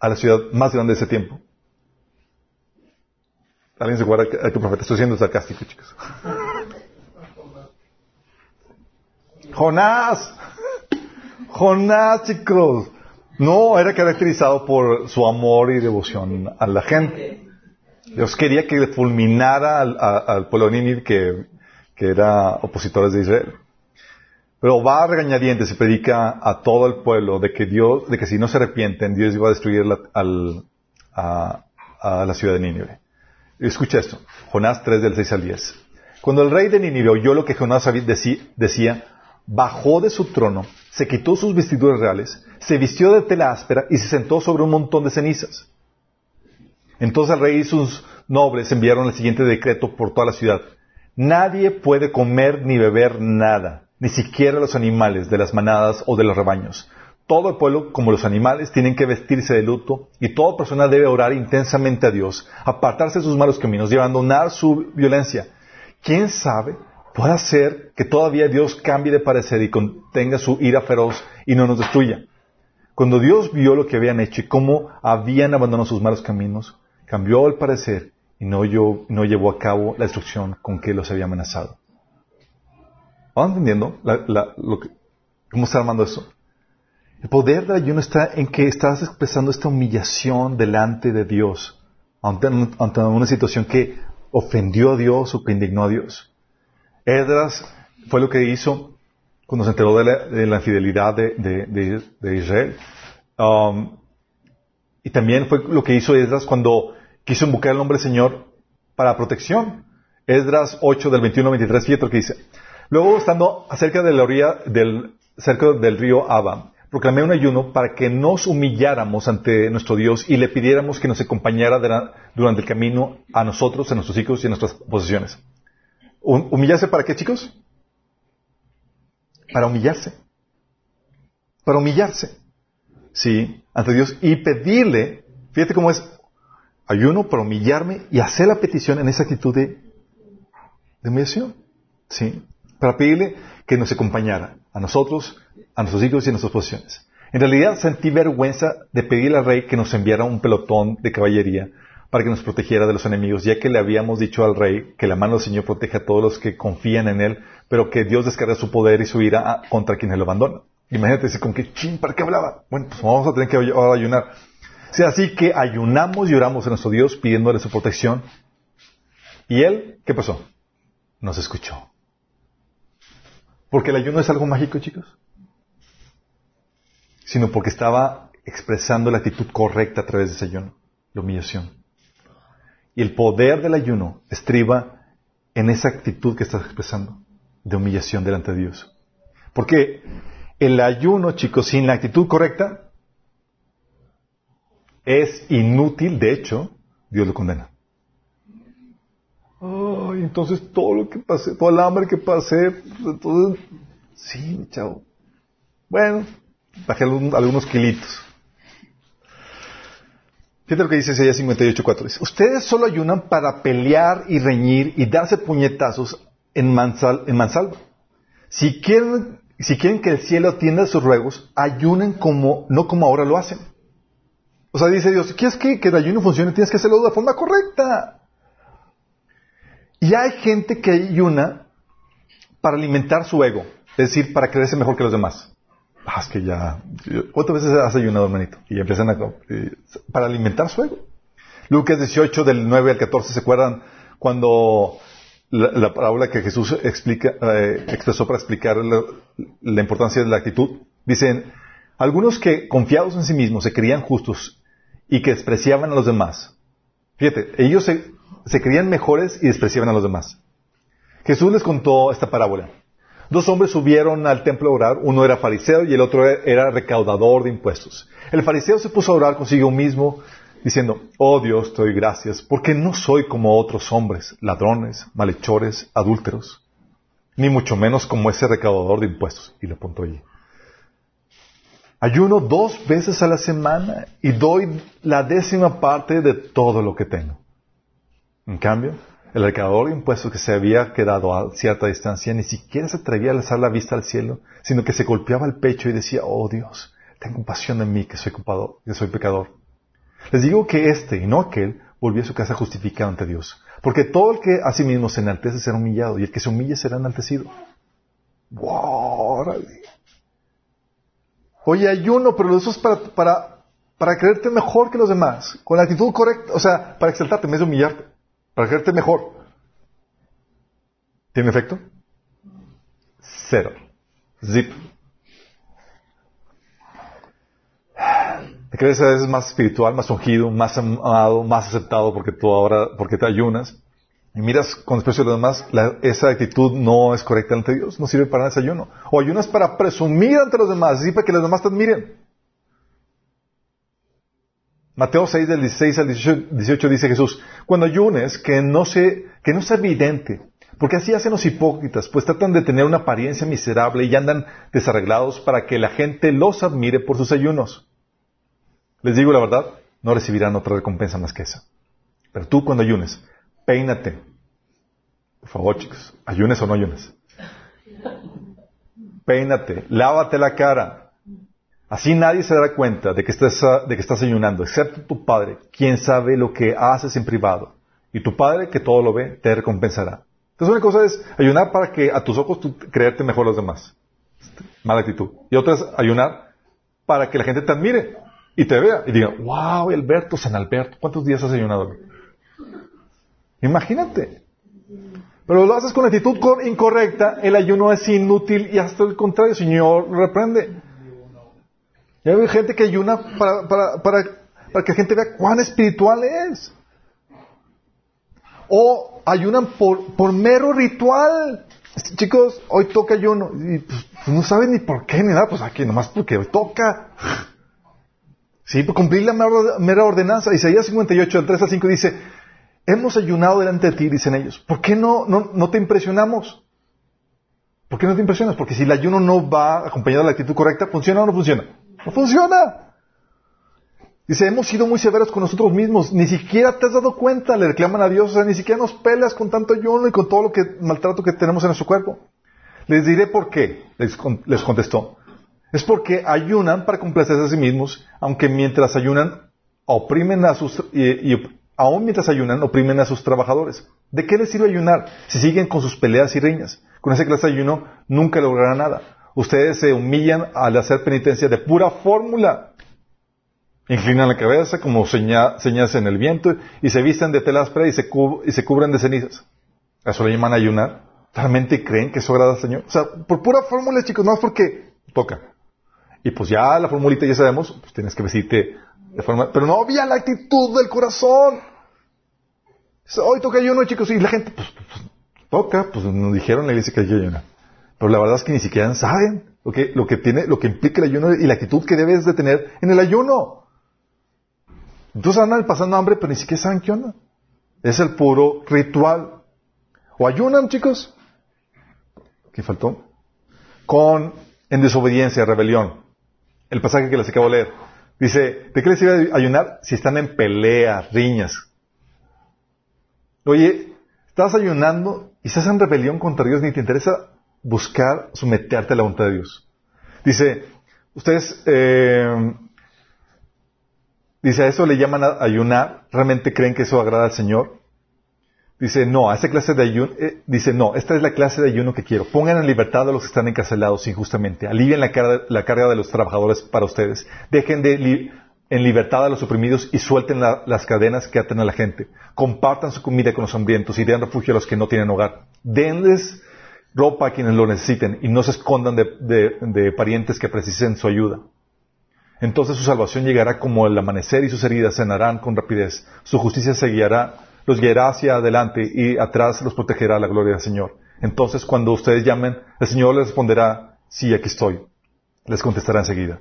a la ciudad más grande de ese tiempo? ¿Alguien se acuerda a qué profeta? Estoy siendo sarcástico, chicos. Jonás. Jonás, chicos. No, era caracterizado por su amor y devoción a la gente. Dios quería que fulminara al, a- pueblo que, que era opositores de Israel. Pero va a regañadientes y predica a todo el pueblo de que Dios, de que si no se arrepienten, Dios iba a destruir la, a, la ciudad de Nínive. Escucha esto, Jonás 3 del 6 al 10. Cuando el rey de Nínive oyó lo que Jonás decía, bajó de su trono, se quitó sus vestiduras reales, se vistió de tela áspera y se sentó sobre un montón de cenizas. Entonces el rey y sus nobles enviaron el siguiente decreto por toda la ciudad. Nadie puede comer ni beber nada, ni siquiera los animales de las manadas o de los rebaños. Todo el pueblo, como los animales, tienen que vestirse de luto y toda persona debe orar intensamente a Dios, apartarse de sus malos caminos y abandonar su violencia. ¿Quién sabe? Puede ser que todavía Dios cambie de parecer y contenga su ira feroz y no nos destruya. Cuando Dios vio lo que habían hecho y cómo habían abandonado sus malos caminos, cambió el parecer y no, llevó a cabo la destrucción con que los había amenazado. ¿Van entendiendo cómo está armando eso? El poder del ayuno está en que estás expresando esta humillación delante de Dios ante, una situación que ofendió a Dios o que indignó a Dios. Esdras fue lo que hizo cuando se enteró de la, de la infidelidad de, de- de- de Israel. Um, y también fue lo que hizo Esdras cuando quiso invocar el nombre del Señor para protección. Esdras 8 del 21 al 23, fíjate lo que dice. Luego, estando cerca de la orilla del, cerca del río Abba, proclamé un ayuno para que nos humilláramos ante nuestro Dios y le pidiéramos que nos acompañara durante el camino a nosotros, a nuestros hijos y a nuestras posesiones. Hum- ¿Humillarse para qué, chicos? Para humillarse. Para humillarse. Sí, ante Dios y pedirle, fíjate cómo es, ayuno para humillarme y hacer la petición en esa actitud de, de humillación. Sí, para pedirle que nos acompañara a nosotros, a nuestros hijos y a nuestras posesiones. En realidad sentí vergüenza de pedirle al rey que nos enviara un pelotón de caballería para que nos protegiera de los enemigos, ya que le habíamos dicho al rey que la mano del Señor protege a todos los que confían en Él, pero que Dios descarga su poder y su ira a- contra quienes lo abandonan. Imagínate, si con qué chin, ¿para qué hablaba? Bueno, pues vamos a tener que ayunar. O sea, así que ayunamos y oramos a nuestro Dios pidiéndole su protección. ¿Y Él qué pasó? Nos escuchó. Porque el ayuno es algo mágico, chicos. Sino porque estaba expresando la actitud correcta a través de ese ayuno, la humillación. Y el poder del ayuno estriba en esa actitud que estás expresando, de humillación delante de Dios. Porque el ayuno, chicos, sin la actitud correcta, es inútil, de hecho, Dios lo condena. Ay, entonces todo lo que pasé, todo el hambre que pasé, entonces, sí, chavo. Bueno, bajé algunos kilitos. Fíjate lo que dice Isaías 58.4. Dice, ustedes solo ayunan para pelear y reñir y darse puñetazos en, mansal, en mansalva. Si quieren, si quieren que el cielo atienda sus ruegos, ayunen como, no como ahora lo hacen. O sea, dice Dios, si quieres que, que el ayuno funcione, tienes que hacerlo de la forma correcta. Y hay gente que ayuna para alimentar su ego, es decir, para creerse mejor que los demás. Ah, es que ya, ¿cuántas veces has ayunado, hermanito? Y empiezan a, para alimentar su ego. Lucas 18, del 9 al 14, ¿se acuerdan cuando la, la parábola que Jesús eh, expresó para explicar la, la importancia de la actitud? Dicen, algunos que confiados en sí mismos se creían justos y que despreciaban a los demás. Fíjate, ellos se, se creían mejores y despreciaban a los demás. Jesús les contó esta parábola. Dos hombres subieron al templo a orar, uno era fariseo y el otro era recaudador de impuestos. El fariseo se puso a orar consigo mismo, diciendo, oh Dios, te doy gracias, porque no soy como otros hombres, ladrones, malhechores, adúlteros, ni mucho menos como ese recaudador de impuestos. Y le apuntó allí. Ayuno dos veces a la semana y doy la décima parte de todo lo que tengo. En cambio, el recaudador de impuestos que se había quedado a cierta distancia ni siquiera se atrevía a alzar la vista al cielo, sino que se golpeaba el pecho y decía, oh Dios, ten compasión de mí que soy, culpado, que soy pecador. Les digo que este y no aquel volvió a su casa justificado ante Dios. Porque todo el que a sí mismo se enaltece será humillado y el que se humille será enaltecido. ¡Wow! Oye, ayuno, pero eso es para, para, para creerte mejor que los demás, con la actitud correcta, o sea, para exaltarte en vez de humillarte, para creerte mejor. ¿Tiene efecto? Cero. Zip. Te crees a veces más espiritual, más ungido, más amado, más aceptado porque tú ahora, porque te ayunas. Y miras con desprecio a los demás, esa actitud no es correcta ante Dios, no sirve para desayuno. O ayunas para presumir ante los demás, así para que los demás te admiren. Mateo 6 del 16 al 18, 18 dice Jesús, cuando ayunes, que no, se, que no sea evidente, porque así hacen los hipócritas, pues tratan de tener una apariencia miserable y andan desarreglados para que la gente los admire por sus ayunos. Les digo la verdad, no recibirán otra recompensa más que esa. Pero tú cuando ayunes, peínate. Por favor, chicos, ayunes o no ayunes. Peínate, lávate la cara. Así nadie se dará cuenta de que estás, ah, de que estás ayunando, excepto tu Padre, quien sabe lo que haces en privado. Y tu Padre, que todo lo ve, te recompensará. Entonces una cosa es ayunar para que a tus ojos creerte mejor a los demás. Mala actitud. Y otra es ayunar para que la gente te admire y te vea y diga, wow, Alberto, San Alberto, ¿cuántos días has ayunado? Imagínate. Pero lo haces con actitud cor- incorrecta, el ayuno es inútil y hasta el contrario, Señor lo reprende. Y hay gente que ayuna para, para, para, que la gente vea cuán espiritual es. O ayunan por, por mero ritual. Chicos, hoy toca ayuno. Y pues, no saben ni por qué ni nada. Pues aquí nomás porque toca. Sí, por cumplir la mera- mera ordenanza. Isaías 58, del 3 al 5 dice, hemos ayunado delante de ti, dicen ellos. ¿Por qué no, no, no te impresionamos? ¿Por qué no te impresionas? Porque si el ayuno no va acompañado de la actitud correcta, ¿funciona o no funciona? No funciona. Dice, hemos sido muy severos con nosotros mismos. Ni siquiera te has dado cuenta, le reclaman a Dios. O sea, ni siquiera nos pelas con tanto ayuno y con todo lo que maltrato que tenemos en nuestro cuerpo. Les diré por qué, les, con- les contestó. Es porque ayunan para complacerse a sí mismos, aunque mientras ayunan, oprimen a sus, y, y aún mientras ayunan, oprimen a sus trabajadores. ¿De qué les sirve ayunar si siguen con sus peleas y riñas? Con esa clase de ayuno nunca lograrán nada. Ustedes se humillan al hacer penitencia de pura fórmula. Inclinan la cabeza como seña- señas en el viento y se visten de tela áspera y se, cubren de cenizas. ¿A Eso le llaman ayunar. ¿Realmente creen que eso agrada al Señor? O sea, por pura fórmula, chicos, no es porque toca. Y pues ya la formulita ya sabemos, pues tienes que vestirte de forma... Pero no había la actitud del corazón. Dice, Hoy toca ayuno, chicos, y la gente, pues, pues, pues, toca, pues nos dijeron la iglesia que hay que ayunar. Pero la verdad es que ni siquiera saben lo que, lo que tiene, lo que implica el ayuno y la actitud que debes de tener en el ayuno. Entonces andan pasando hambre, pero ni siquiera saben qué onda. Es el puro ritual. O ayunan, chicos. ¿Qué faltó? Con, en desobediencia, rebelión. El pasaje que les acabo de leer. Dice, ¿de qué les a ayunar? Si están en peleas, riñas. Oye, estás ayunando y estás en rebelión contra Dios, ni te interesa buscar someterte a la voluntad de Dios. Dice, ustedes, eh, dice, a eso le llaman ayunar, ¿realmente creen que eso agrada al Señor? Dice, no, a esta clase de ayuno, eh, dice, no, esta es la clase de ayuno que quiero. Pongan en libertad a los que están encarcelados injustamente. Alivien la carga, de los trabajadores para ustedes. Dejen en libertad a los oprimidos y suelten la- las cadenas que atan a la gente. Compartan su comida con los hambrientos y den refugio a los que no tienen hogar. Denles ropa a quienes lo necesiten y no se escondan de, de- parientes que precisen su ayuda. Entonces su salvación llegará como el amanecer y sus heridas sanarán con rapidez. Su justicia se guiará, los guiará hacia adelante y atrás los protegerá la gloria del Señor. Entonces cuando ustedes llamen, el Señor les responderá, sí, aquí estoy. Les contestará enseguida.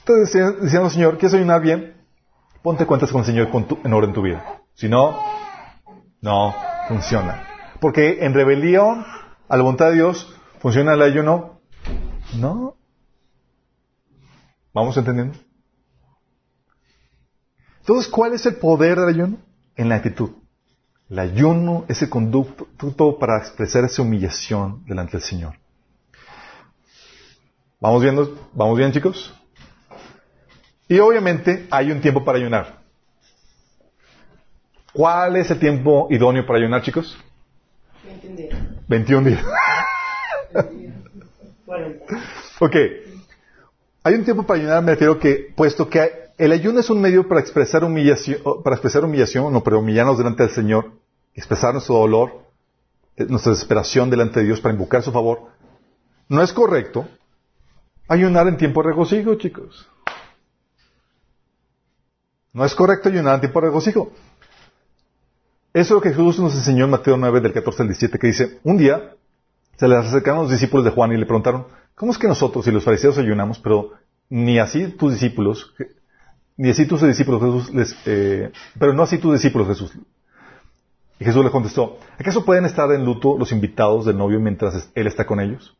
Entonces diciendo, Señor, ¿quieres ayunar bien? Ponte cuentas con el Señor con tu- en orden en tu vida. Si no, no funciona. Porque en rebelión a la voluntad de Dios, ¿funciona el ayuno? No. ¿Vamos entendiendo? Entonces, ¿cuál es el poder del ayuno? En la actitud. El ayuno es el conducto para expresar esa humillación delante del Señor. ¿Vamos viendo? ¿Vamos bien, chicos? Y obviamente hay un tiempo para ayunar. ¿Cuál es el tiempo idóneo para ayunar, chicos? No entendí. 21 días. Ok. hay un tiempo para ayunar, me refiero que, puesto que el ayuno es un medio para expresar humillación, para expresar humillación, no, pero humillarnos delante del Señor, expresar nuestro dolor, eh, nuestra desesperación delante de Dios para invocar su favor. No es correcto ayunar en tiempo de regocijo, chicos. No es correcto ayunar en tiempo de regocijo. Eso es lo que Jesús nos enseñó en Mateo 9, del 14 al 17, que dice, un día se le acercaron los discípulos de Juan y le preguntaron, ¿cómo es que nosotros y los fariseos ayunamos, pero ni así tus discípulos, ni así tus discípulos Jesús les, eh, pero no así tus discípulos Jesús? Y Jesús le contestó, ¿acaso pueden estar en luto los invitados del novio mientras él está con ellos?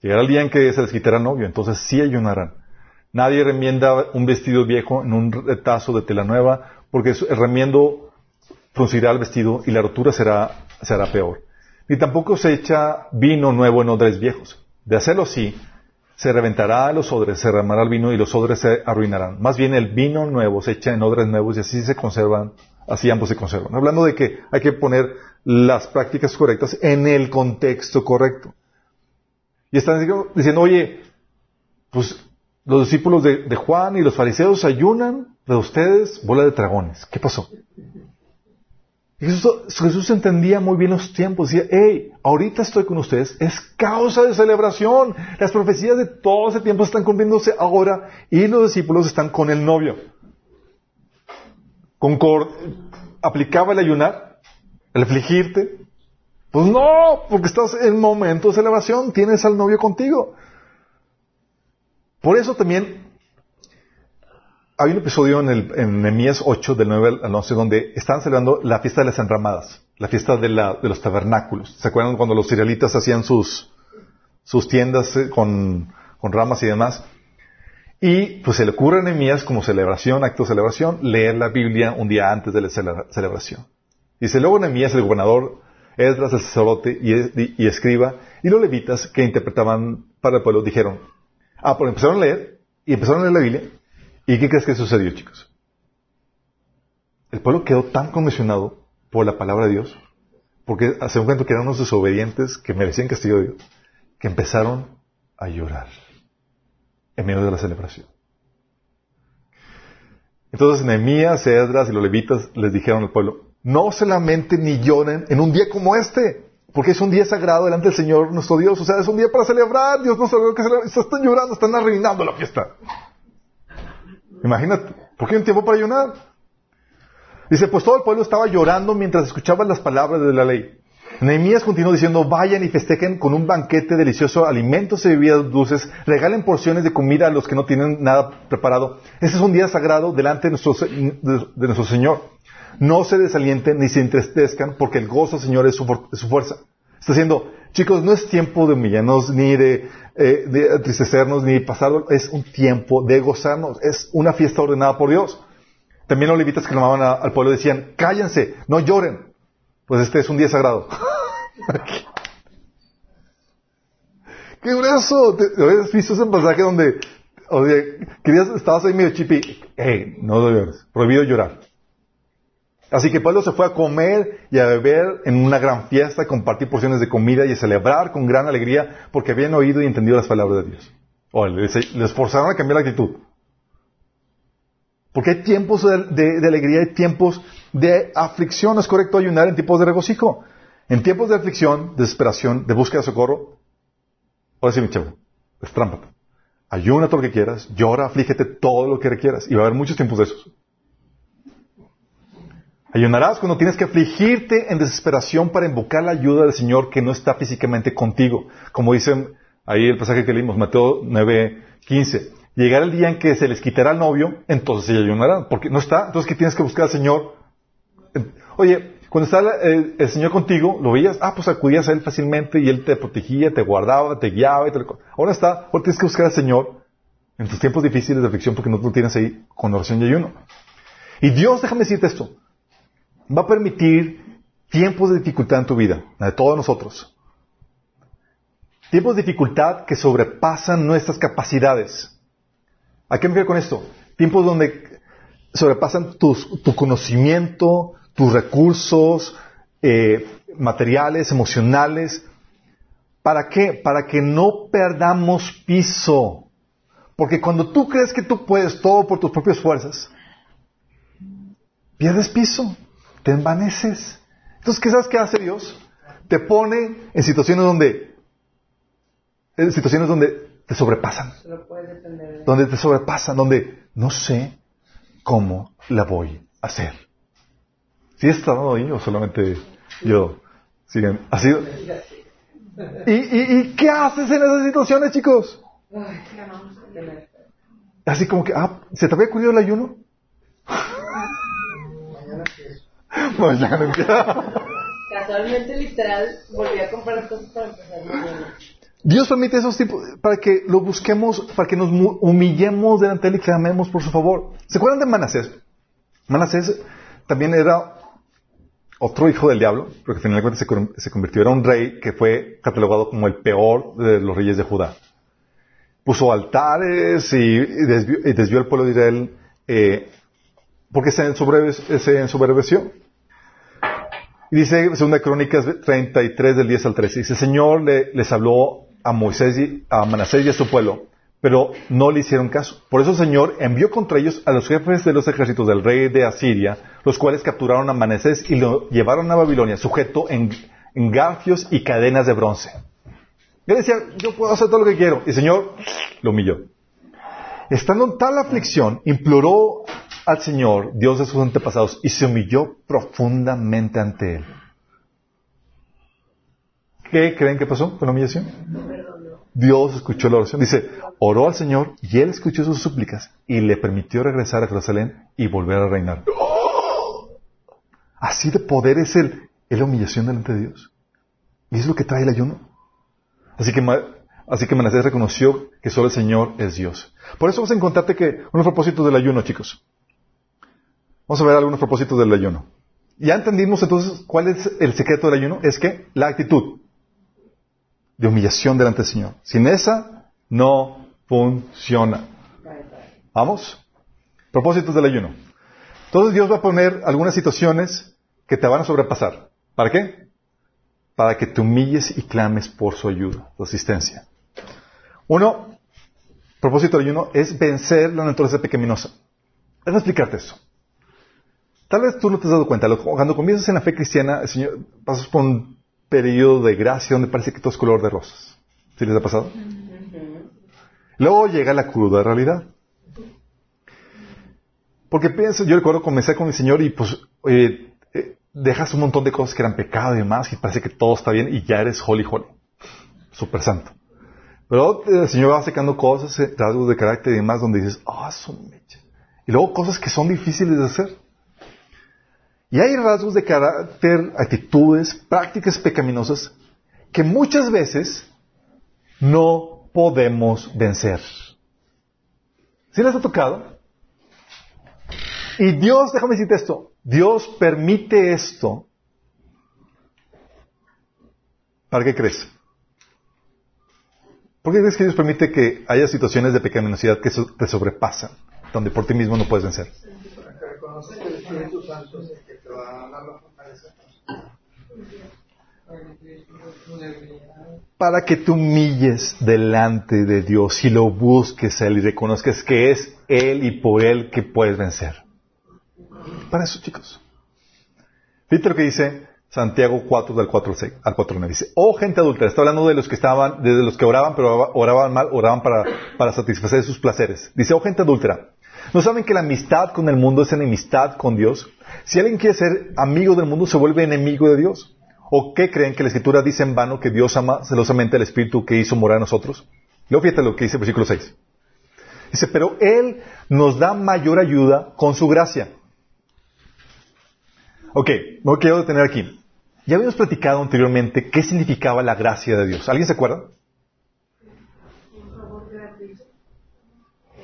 Llegará el día en que se les quitará el novio, entonces sí ayunarán. Nadie remienda un vestido viejo en un retazo de tela nueva, porque el remiendo fruncirá el vestido y la rotura será, será peor. Ni tampoco se echa vino nuevo en odres viejos. De hacerlo así, se reventará los odres, se derramará el vino y los odres se arruinarán. Más bien el vino nuevo se echa en odres nuevos y así se conservan, así ambos se conservan. Hablando de que hay que poner las prácticas correctas en el contexto correcto. Y están diciendo, oye, pues los discípulos de, de Juan y los fariseos ayunan, pero ustedes, bola de dragones. ¿Qué pasó? Jesús, entendía muy bien los tiempos. Decía, hey, ahorita estoy con ustedes, es causa de celebración. Las profecías de todo ese tiempo están cumpliéndose ahora y los discípulos están con el novio. Concord, ¿Aplicaba el ayunar? ¿El afligirte? Pues no, porque estás en momento de celebración, tienes al novio contigo. Por eso también hay un episodio en, el, en Nehemías 8, del 9 al 11, donde están celebrando la fiesta de las enramadas, la fiesta de, la, de los tabernáculos. ¿Se acuerdan cuando los israelitas hacían sus, sus tiendas eh, con, con, ramas y demás? Y pues se le ocurre a Nehemías como celebración, acto de celebración, leer la Biblia un día antes de la celebración. Dice, luego Nehemías, el gobernador, Esdras, el sacerdote y, y, escriba, y los levitas que interpretaban para el pueblo, dijeron, ah, pues empezaron a leer, y empezaron a leer la Biblia, ¿Y qué crees que sucedió, chicos? El pueblo quedó tan conmocionado por la palabra de Dios, porque hace un momento que eran unos desobedientes que merecían castigo de Dios, que empezaron a llorar en medio de la celebración. Entonces Nehemías, Esdras y los levitas les dijeron al pueblo, no se lamenten ni lloren en un día como este, porque es un día sagrado delante del Señor nuestro Dios, o sea, es un día para celebrar, Dios nos sabe que celebrar, están llorando, están arruinando la fiesta. Imagínate, ¿por qué un tiempo para ayunar? Dice, pues todo el pueblo estaba llorando mientras escuchaba las palabras de la ley. Nehemías continuó diciendo, vayan y festejen con un banquete delicioso, alimentos y bebidas dulces, regalen porciones de comida a los que no tienen nada preparado. Este es un día sagrado delante de nuestro, de, nuestro Señor. No se desalienten ni se entristezcan, porque el gozo, Señor, es su, es su fuerza. Está diciendo, chicos, no es tiempo de humillarnos, ni de, eh, de entristecernos, ni pasarlo, es un tiempo de gozarnos, es una fiesta ordenada por Dios. También los levitas que llamaban al pueblo decían, cállense, no lloren, pues este es un día sagrado. ¡Qué grueso! ¿Has visto ese pasaje donde, querías, estabas ahí medio chipi, hey, no llores, prohibido llorar. Así que Pablo se fue a comer y a beber en una gran fiesta, a compartir porciones de comida y a celebrar con gran alegría porque habían oído y entendido las palabras de Dios. O les, les forzaron a cambiar la actitud. Porque hay tiempos de, alegría, hay tiempos de aflicción. Es correcto ayunar en tiempos de regocijo. En tiempos de aflicción, de desesperación, de búsqueda de socorro, ahora sí, mi chavo, estrámpate. Ayuna todo lo que quieras, llora, aflígete todo lo que requieras. Y va a haber muchos tiempos de esos. Ayunarás cuando tienes que afligirte en desesperación para invocar la ayuda del Señor que no está físicamente contigo. Como dicen ahí el pasaje que leímos, Mateo 9, 15. Llegará el día en que se les quitará el novio, entonces se ayunarán. Porque no está, entonces ¿qué tienes que buscar al Señor? Oye, cuando está el, el, Señor contigo, lo veías, ah, pues acudías a Él fácilmente y Él te protegía, te guardaba, te guiaba. Y te... Ahora está, ahora tienes que buscar al Señor en tus tiempos difíciles de aflicción porque no lo tienes ahí con oración y ayuno. Y Dios, déjame decirte esto, va a permitir tiempos de dificultad en tu vida, de todos nosotros. Tiempos de dificultad que sobrepasan nuestras capacidades. ¿A qué me refiero con esto? Tiempos donde sobrepasan tu conocimiento, tus recursos eh, materiales, emocionales. ¿Para qué? Para que no perdamos piso. Porque cuando tú crees que tú puedes todo por tus propias fuerzas, pierdes piso, te envaneces. Entonces, ¿qué sabes qué hace Dios? Te pone en situaciones donde, en situaciones donde te sobrepasan, donde te sobrepasan, donde no sé cómo la voy a hacer. ¿Sí has estado ahí o solamente yo? Siguen. ¿Ha sido? ¿Y, y, y qué haces en esas situaciones, chicos? Así como que, ah, ¿se te había ocurrido el ayuno? Empieza. Casualmente, literal, volví a comprar cosas para empezar mañana. Dios permite esos tipos para que lo busquemos, para que nos humillemos delante de Él y clamemos por su favor. ¿Se acuerdan de Manasés? Manasés también era otro hijo del diablo, porque al final de cuentas se, con- se convirtió, era un rey que fue catalogado como el peor de los reyes de Judá. Puso altares y, y desvió, y desvió al pueblo de Israel eh, porque se, ensoberbe- se ensoberbeció. Y dice, segunda Crónicas 33 del 10 al 13, dice, el Señor le- les habló a Moisés y a Manasés y a su pueblo, pero no le hicieron caso. Por eso el Señor envió contra ellos a los jefes de los ejércitos del rey de Asiria, los cuales capturaron a Manasés y lo llevaron a Babilonia, sujeto en, en garfios y cadenas de bronce. Él decía, yo puedo hacer todo lo que quiero. Y el Señor lo humilló. Estando en tal aflicción, imploró al Señor, Dios de sus antepasados, y se humilló profundamente ante Él. ¿Qué creen que pasó con la humillación? Dios escuchó la oración. Dice, oró al Señor y Él escuchó sus súplicas y le permitió regresar a Jerusalén y volver a reinar. Así de poder es, el, es la humillación delante de Dios. Y es lo que trae el ayuno. Así que, así que Manasés reconoció que solo el Señor es Dios. Por eso vas a encontrarte que unos propósitos del ayuno, chicos. Vamos a ver algunos propósitos del ayuno. Ya entendimos entonces cuál es el secreto del ayuno. Es que la actitud de humillación delante del Señor. Sin esa, no funciona. ¿Vamos? Propósitos del ayuno. Entonces Dios va a poner algunas situaciones que te van a sobrepasar. ¿Para qué? Para que te humilles y clames por su ayuda, su asistencia. Uno, propósito del ayuno es vencer la naturaleza pecaminosa. Déjame explicarte eso. Tal vez tú no te has dado cuenta. Cuando comienzas en la fe cristiana, el Señor, pasas por un periodo de gracia donde parece que todo es color de rosas. ¿Sí les ha pasado? Luego llega la cruda realidad. Porque pienso, yo recuerdo comencé con el Señor y pues oye, eh, dejas un montón de cosas que eran pecado y demás y parece que todo está bien y ya eres holy holy. Súper santo. Pero eh, el Señor va sacando cosas, eh, rasgos de carácter y demás donde dices, ah, son mecha. Y luego cosas que son difíciles de hacer. Y hay rasgos de carácter, actitudes, prácticas pecaminosas que muchas veces no podemos vencer. ¿Sí les ha tocado? Y Dios, déjame decirte esto, Dios permite esto. ¿Para qué crees? ¿Por qué crees que Dios permite que haya situaciones de pecaminosidad que te sobrepasan, donde por ti mismo no puedes vencer? Para que te humilles delante de Dios y lo busques Él y reconozcas que es Él y por Él que puedes vencer. Para eso, chicos. Fíjate lo que dice Santiago 4 del 4 al 6 al 4 al 9. Dice, oh gente adulta, está hablando de los que estaban, de los que oraban, pero oraban mal, oraban para, para satisfacer sus placeres. Dice, oh gente adúltera, ¿no saben que la amistad con el mundo es enemistad con Dios? Si alguien quiere ser amigo del mundo, se vuelve enemigo de Dios. ¿O qué creen que la Escritura dice en vano que Dios ama celosamente al Espíritu que hizo morar en nosotros? Luego fíjate lo que dice el versículo 6. Dice, pero Él nos da mayor ayuda con su gracia. Ok, me quiero detener aquí. Ya habíamos platicado anteriormente qué significaba la gracia de Dios. ¿Alguien se acuerda?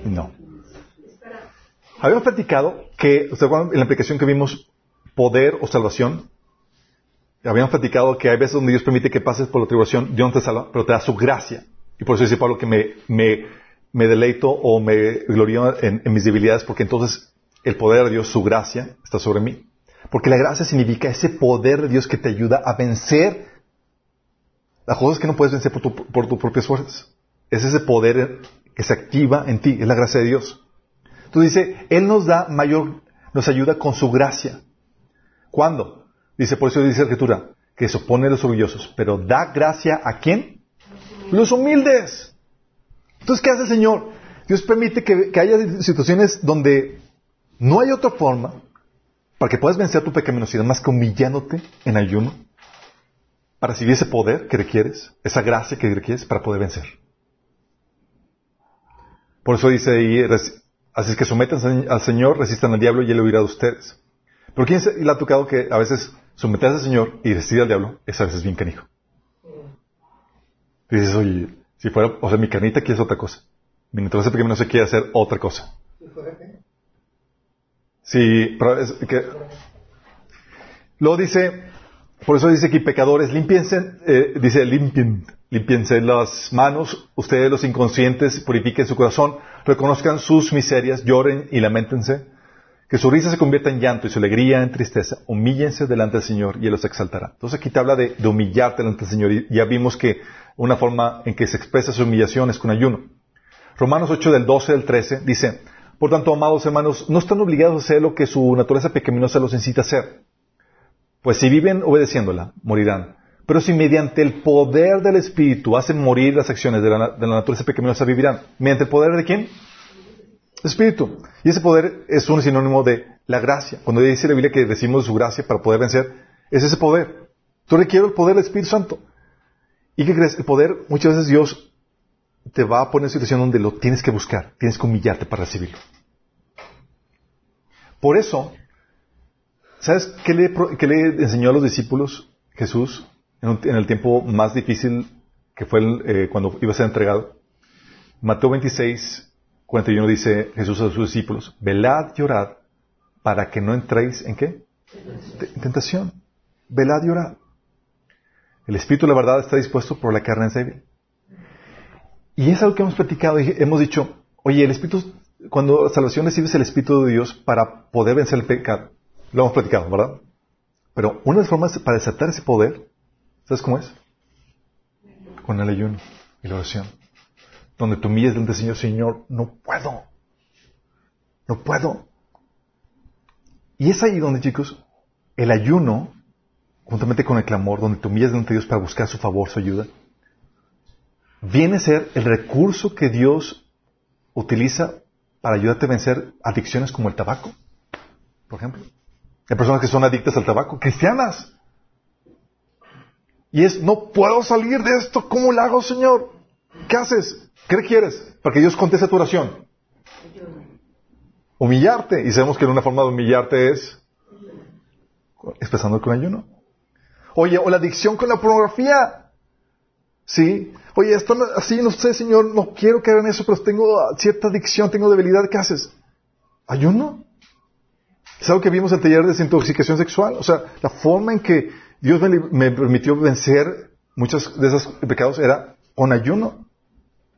No. Habíamos platicado que, ¿se en la aplicación que vimos poder o salvación? Habíamos platicado que hay veces donde Dios permite que pases por la tribulación, Dios no te salva, pero te da su gracia. Y por eso dice Pablo que me, deleito o me glorío en, en mis debilidades, porque entonces el poder de Dios, su gracia, está sobre mí. Porque la gracia significa ese poder de Dios que te ayuda a vencer las cosas que no puedes vencer por, tu- por tus propias fuerzas. Es ese poder que se activa en ti, es la gracia de Dios. Entonces dice, Él nos da mayor, nos ayuda con su gracia. ¿Cuándo? Dice, por eso dice la Escritura, que se opone a los orgullosos, pero da gracia a quién? Los humildes. Entonces, ¿qué hace el Señor? Dios permite que, que haya situaciones donde no hay otra forma para que puedas vencer tu pecaminosidad más que humillándote en ayuno para recibir ese poder que requieres, esa gracia que requieres para poder vencer. Por eso dice ahí, así es que sometan al Señor, resistan al diablo y él huirá de ustedes. Pero ¿quién le ha tocado que a veces someterse al Señor y resistir al diablo es a veces bien canijo? dices, oye, si fuera, o sea, mi carnita quiere otra cosa. Mi naturaleza no se quiere hacer otra cosa. Sí, pero es que... Luego dice, por eso dice aquí, pecadores, limpiense, eh, dice, limpien, limpiense las manos, ustedes los inconscientes, purifiquen su corazón, reconozcan sus miserias, lloren y lamentense, que su risa se convierta en llanto y su alegría en tristeza, humíllense delante del Señor y Él los exaltará. Entonces aquí te habla de, de humillarte delante del Señor y ya vimos que una forma en que se expresa su humillación es con ayuno. Romanos 8 del 12 al 13 dice, por tanto, amados hermanos, no están obligados a hacer lo que su naturaleza pecaminosa los incita a hacer. Pues si viven obedeciéndola, morirán. Pero si mediante el poder del Espíritu hacen morir las acciones de la, naturaleza pecaminosa, vivirán. ¿Mediante el poder de quién? Espíritu. Y ese poder es un sinónimo de la gracia. Cuando dice la Biblia que decimos su gracia para poder vencer, es ese poder. Tú requieres el poder del Espíritu Santo. ¿Y qué crees? El poder, muchas veces Dios te va a poner en situación donde lo tienes que buscar, tienes que humillarte para recibirlo. Por eso, ¿sabes qué le enseñó a los discípulos Jesús en, el tiempo más difícil que fue eh, cuando iba a ser entregado? Mateo 26, 41 dice Jesús a sus discípulos, velad y orad para que no entréis en qué? En tentación. Velad y orad. El espíritu, la verdad, está dispuesto, por la carne es débil. Y es algo que hemos platicado y hemos dicho, oye, el espíritu, cuando salvación recibes el espíritu de Dios para poder vencer el pecado. Lo hemos platicado, ¿verdad? Pero una de las formas para desatar ese poder, ¿sabes cómo es? Con el ayuno y la oración. Donde tú humillas delante del Señor, Señor, no puedo. No puedo. Y es ahí donde, chicos, el ayuno juntamente con el clamor, donde te humillas delante de Dios para buscar su favor, su ayuda, viene a ser el recurso que Dios utiliza para ayudarte a vencer adicciones como el tabaco, por ejemplo. Hay personas que son adictas al tabaco, cristianas. Y es, no puedo salir de esto, ¿cómo lo hago, Señor? ¿Qué haces? ¿Qué quieres? Para que Dios conteste tu oración. Humillarte. Y sabemos que una forma de humillarte es expresando con ayuno. Oye, o la adicción con la pornografía. ¿Sí? Oye, esto así, no sé, Señor, no quiero que hagan eso, pero tengo cierta adicción, tengo debilidad. ¿Qué haces? ¿Ayuno? Es algo que vimos en el taller de desintoxicación sexual. O sea, la forma en que Dios me, permitió vencer muchos de esos pecados era con ayuno.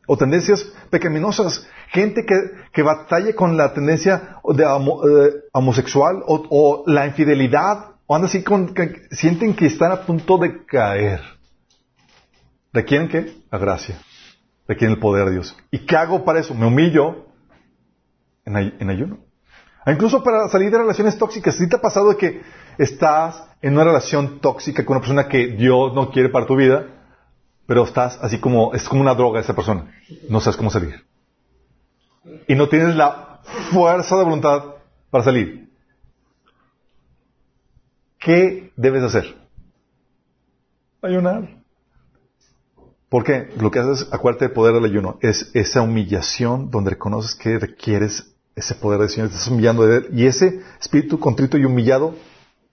O tendencias pecaminosas. Gente que, que batalla con la tendencia de eh, homosexual o, la infidelidad o anda así con, sienten que están a punto de caer. ¿Requieren qué? La gracia. Requieren el poder de Dios. ¿Y qué hago para eso? Me humillo en, en ayuno. Ah, incluso para salir de relaciones tóxicas. ¿Sí te ha pasado de que estás en una relación tóxica con una persona que Dios no quiere para tu vida, pero estás así como, es como una droga esa persona. No sabes cómo salir. Y no tienes la fuerza de voluntad para salir. ¿Qué debes hacer? Ayunar. ¿Por qué? Lo que haces, acuérdate del poder del ayuno, es esa humillación donde reconoces que requieres ese poder del Señor, estás humillando de Él. Y ese espíritu contrito y humillado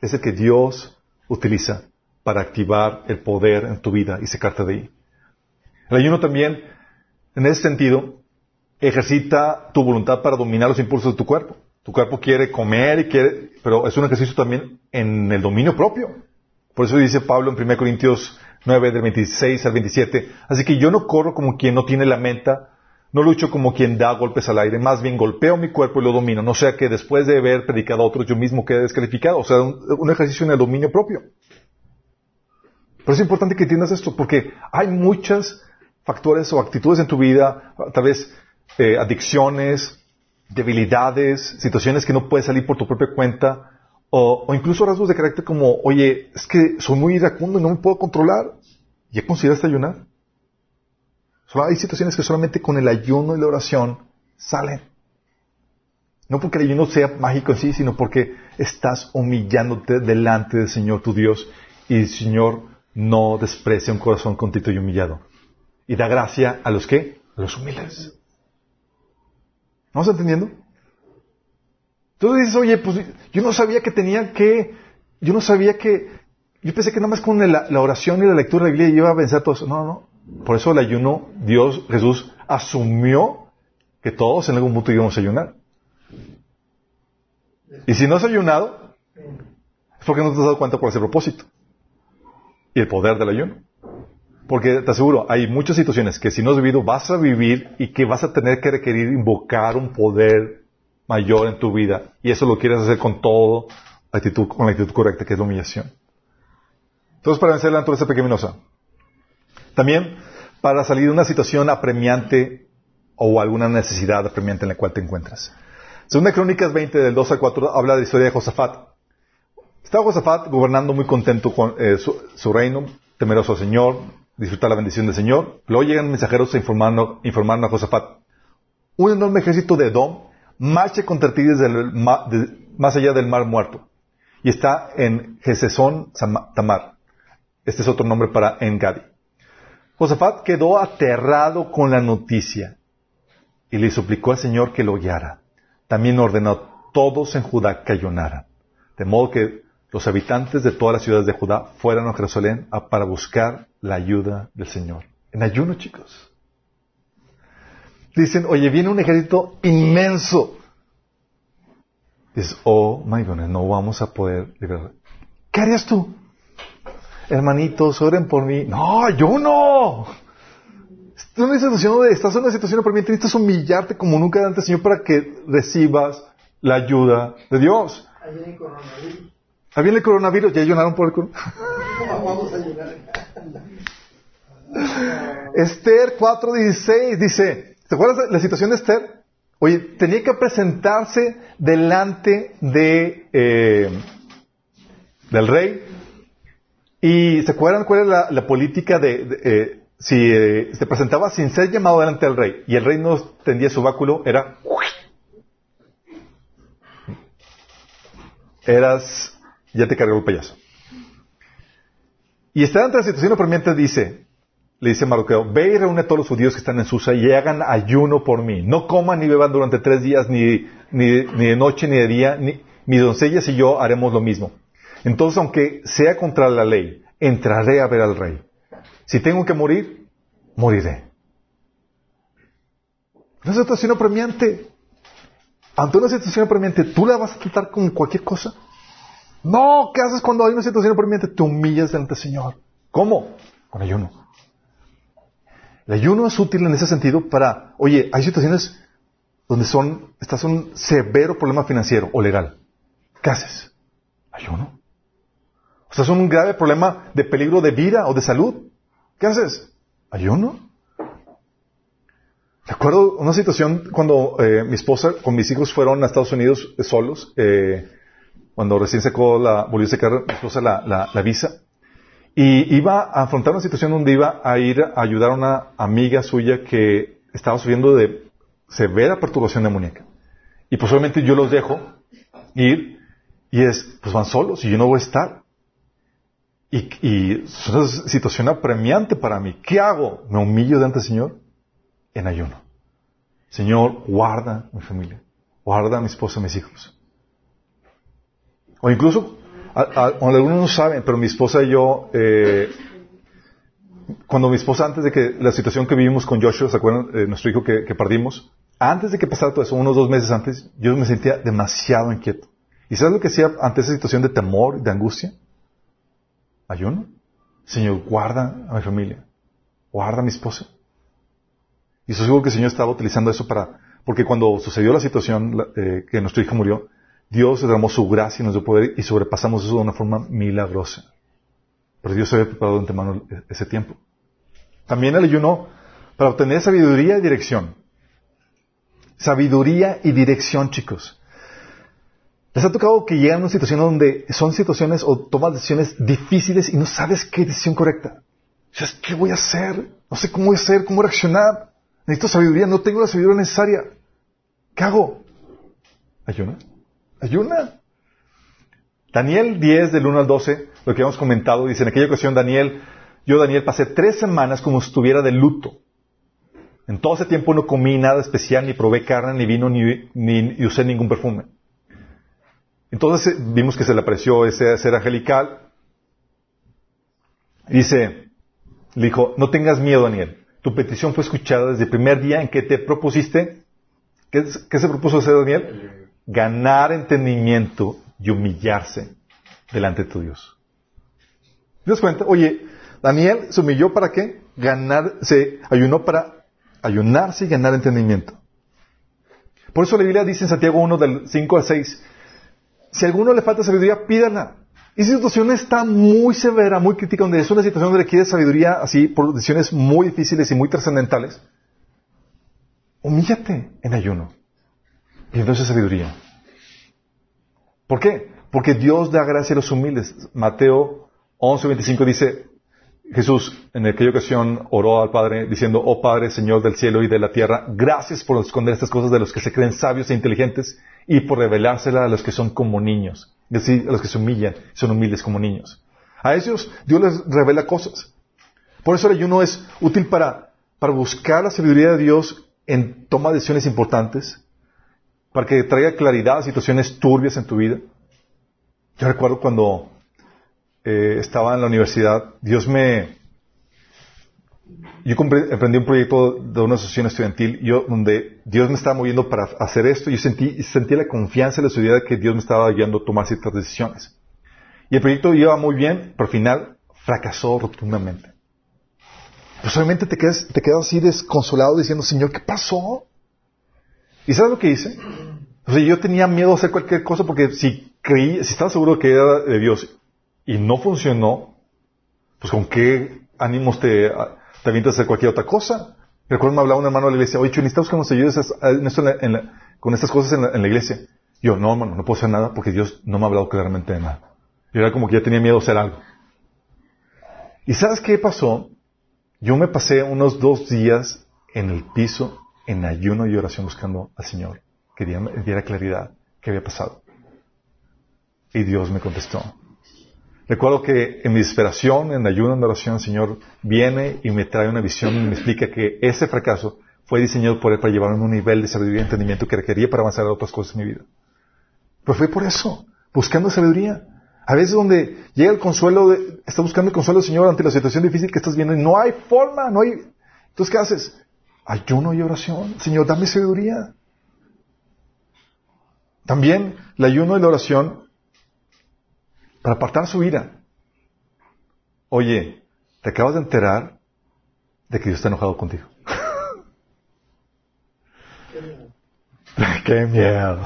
es el que Dios utiliza para activar el poder en tu vida y sacarte de ahí. El ayuno también, en ese sentido, ejercita tu voluntad para dominar los impulsos de tu cuerpo. Tu cuerpo quiere comer y quiere, pero es un ejercicio también en el dominio propio. Por eso dice Pablo en 1 Corintios 9, del 26 al 27, así que yo no corro como quien no tiene la menta, no lucho como quien da golpes al aire, más bien golpeo mi cuerpo y lo domino, no sea que después de haber predicado a otros yo mismo quede descalificado, o sea, un, ejercicio en el dominio propio. Pero es importante que entiendas esto, porque hay muchos factores o actitudes en tu vida, tal vez eh, adicciones, debilidades, situaciones que no puedes salir por tu propia cuenta, o, o incluso rasgos de carácter como, oye, es que soy muy iracundo y no me puedo controlar. ¿Ya consideraste ayunar? Hay situaciones que solamente con el ayuno y la oración salen. No porque el ayuno sea mágico en sí, sino porque estás humillándote delante del Señor tu Dios y el Señor no desprecia un corazón contito y humillado. Y da gracia a los que? A los humildes. ¿Vamos entendiendo? Entonces dices, oye, pues yo no sabía que tenía que, yo no sabía que, yo pensé que nada más con la, la oración y la lectura de la Biblia iba a vencer todo eso. No, no. Por eso el ayuno, Dios, Jesús, asumió que todos en algún punto íbamos a ayunar. Y si no has ayunado, es porque no te has dado cuenta por ese propósito. Y el poder del ayuno. Porque te aseguro, hay muchas situaciones que si no has vivido, vas a vivir y que vas a tener que requerir invocar un poder mayor en tu vida. Y eso lo quieres hacer con todo, actitud, con la actitud correcta, que es la humillación. Entonces, para vencer la naturaleza pecaminosa. También, para salir de una situación apremiante o alguna necesidad apremiante en la cual te encuentras. Segunda Crónicas 20, del 2 al 4, habla de la historia de Josafat. Estaba Josafat gobernando muy contento con eh, su, reino, temeroso al Señor, disfrutar la bendición del Señor. Luego llegan mensajeros a informar, informar a Josafat. Un enorme ejército de Edom marcha contra ti desde el ma, de, más allá del mar muerto. Y está en Gesesón Tamar. Este es otro nombre para Engadi. Josafat quedó aterrado con la noticia y le suplicó al Señor que lo guiara. También ordenó a todos en Judá que ayunaran. De modo que los habitantes de todas las ciudades de Judá fueran a Jerusalén para buscar la ayuda del Señor. En ayuno, chicos. Dicen, oye, viene un ejército inmenso. Dices, oh my goodness, no vamos a poder liberar. ¿Qué harías tú? Hermanitos, oren por mí. No, yo no. Estás en una situación donde estás en una situación apremiante, necesitas humillarte como nunca antes, Señor, para que recibas la ayuda de Dios. Ahí viene el coronavirus. Ahí viene el coronavirus, ya ayunaron por el coronavirus. Esther 4.16 dice, ¿te acuerdas de la situación de Esther? Oye, tenía que presentarse delante de, eh, del rey. Y ¿se acuerdan cuál es la, política de, eh, si eh, se presentaba sin ser llamado delante del rey y el rey no tendía su báculo, era eras, ya te cargó el payaso. Y está ante la situación apremiante, dice, le dice Mardoqueo, ve y reúne a todos los judíos que están en Susa y hagan ayuno por mí. No coman ni beban durante tres días, ni, ni, ni de noche ni de día, ni, mis doncellas y yo haremos lo mismo. Entonces, aunque sea contra la ley, entraré a ver al rey. Si tengo que morir, moriré. Una situación apremiante. Ante una situación apremiante, ¿tú la vas a tratar con cualquier cosa? No, ¿qué haces cuando hay una situación apremiante? Te humillas delante del Señor. ¿Cómo? Con ayuno. El ayuno es útil en ese sentido para, oye, hay situaciones donde son, estás en un severo problema financiero o legal. ¿Qué haces? Ayuno. O sea, un grave problema de peligro de vida o de salud. ¿Qué haces? Ayuno. Recuerdo una situación cuando eh, mi esposa con mis hijos fueron a Estados Unidos eh, solos, eh, cuando recién sacó la, volvió a sacar mi esposa la, visa, y iba a afrontar una situación donde iba a ir a ayudar a una amiga suya que estaba sufriendo de severa perturbación demoníaca. Y pues obviamente yo los dejo ir, y es, pues van solos, y yo no voy a estar. Y, y es una situación apremiante para mí. ¿Qué hago? ¿Me humillo delante del Señor? En ayuno. Señor, guarda mi familia. Guarda a mi esposa, a mis hijos. O incluso, algunos no saben, pero mi esposa y yo, eh, cuando mi esposa, antes de que la situación que vivimos con Joshua, ¿se acuerdan? Eh, nuestro hijo que, que perdimos. Antes de que pasara todo eso, unos dos meses antes, yo me sentía demasiado inquieto. ¿Y sabes lo que hacía ante esa situación de temor, de angustia? Ayuno. Señor, guarda a mi familia. Guarda a mi esposa. Y estoy seguro que el Señor estaba utilizando eso para, porque cuando sucedió la situación eh, que nuestro hijo murió, Dios derramó su gracia y dio poder y sobrepasamos eso de una forma milagrosa. Pero Dios se había preparado de antemano ese tiempo. También el ayuno para obtener sabiduría y dirección. sabiduría y dirección, chicos. ¿Les ha tocado que llegan a una situación donde son situaciones o tomas decisiones difíciles y no sabes qué decisión correcta? Dices, ¿qué voy a hacer? No sé cómo voy a hacer, cómo reaccionar. Necesito sabiduría, no tengo la sabiduría necesaria. ¿Qué hago? Ayuna. Ayuna. Daniel 10, del 1 al 12, lo que hemos comentado, dice, en aquella ocasión Daniel, yo Daniel pasé tres semanas como si estuviera de luto. En todo ese tiempo no comí nada especial, ni probé carne, ni vino, ni, ni usé ningún perfume. Entonces eh, vimos que se le apareció ese ser angelical. Dice, le dijo, no tengas miedo, Daniel. Tu petición fue escuchada desde el primer día en que te propusiste. ¿Qué, qué se propuso hacer Daniel? Ganar entendimiento y humillarse delante de tu Dios. ¿Te das cuenta? Oye, Daniel se humilló para qué? Ganar, se ayunó para ayunarse y ganar entendimiento. Por eso la Biblia dice en Santiago 1 del 5 al 6, si a alguno le falta sabiduría, pídala. Y si situación está muy severa, muy crítica, donde es una situación donde requiere sabiduría así por decisiones muy difíciles y muy trascendentales, humíllate en ayuno. Y entonces sabiduría. ¿Por qué? Porque Dios da gracia a los humildes. Mateo 11:25 dice, Jesús en aquella ocasión oró al Padre diciendo, oh Padre, Señor del cielo y de la tierra, gracias por esconder estas cosas de los que se creen sabios e inteligentes y por revelárselas a los que son como niños, es decir, a los que se humillan, son humildes como niños. A ellos Dios les revela cosas. Por eso el ayuno es útil para, para buscar la sabiduría de Dios en toma de decisiones importantes, para que traiga claridad a situaciones turbias en tu vida. Yo recuerdo cuando eh, estaba en la universidad, Dios me, yo emprendí un proyecto de una asociación estudiantil donde Dios me estaba moviendo para hacer esto y yo sentí, sentí la confianza y la seguridad de que Dios me estaba ayudando a tomar ciertas decisiones. Y el proyecto iba muy bien, pero al final fracasó rotundamente. Pues obviamente te quedas, te quedas así desconsolado diciendo, Señor, ¿qué pasó? ¿Y sabes lo que hice? O sea, yo tenía miedo a hacer cualquier cosa porque si creí, si estaba seguro que era de Dios y no funcionó, pues con qué ánimos te, te avientas a hacer cualquier otra cosa. Recuerdo me hablaba un hermano de la iglesia, oye, necesitamos que nos ayudes con estas cosas en la, iglesia. Yo, no, hermano, no puedo hacer nada porque Dios no me ha hablado claramente de nada. Yo era como que ya tenía miedo a hacer algo. ¿Y sabes qué pasó? Yo me pasé unos dos días en el piso, en ayuno y oración buscando al Señor. Me diera claridad qué había pasado. Y Dios me contestó. Recuerdo que en mi desesperación, en ayuno, en oración, el Señor viene y me trae una visión y me explica que ese fracaso fue diseñado por Él para llevarme a un nivel de sabiduría y entendimiento que requería para avanzar a otras cosas en mi vida. Pero fue por eso, buscando sabiduría. A veces donde llega el consuelo, de, está buscando el consuelo del Señor ante la situación difícil que estás viendo y no hay forma, no hay... Entonces, ¿qué haces? Ayuno y oración. Señor, dame sabiduría. También el ayuno y la oración para apartar su ira. Oye, te acabas de enterar de que Dios está enojado contigo. Qué miedo.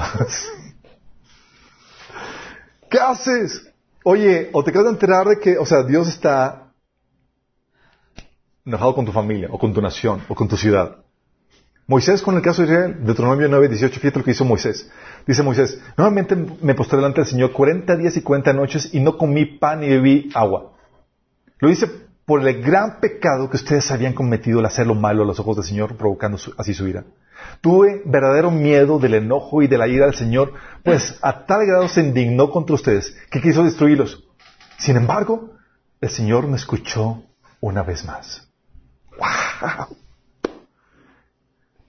¿Qué haces? Oye, o te acabas de enterar de que, o sea, Dios está enojado con tu familia, o con tu nación, o con tu ciudad. Moisés con el caso de Israel, Deuteronomio 9, 18, fíjate lo que hizo Moisés. Dice Moisés, nuevamente me postré delante del Señor 40 días y 40 noches y no comí pan ni bebí agua. Lo hice por el gran pecado que ustedes habían cometido al hacer lo malo a los ojos del Señor, provocando así su ira. Tuve verdadero miedo del enojo y de la ira del Señor, pues a tal grado se indignó contra ustedes que quiso destruirlos. Sin embargo, el Señor me escuchó una vez más. ¡Wow!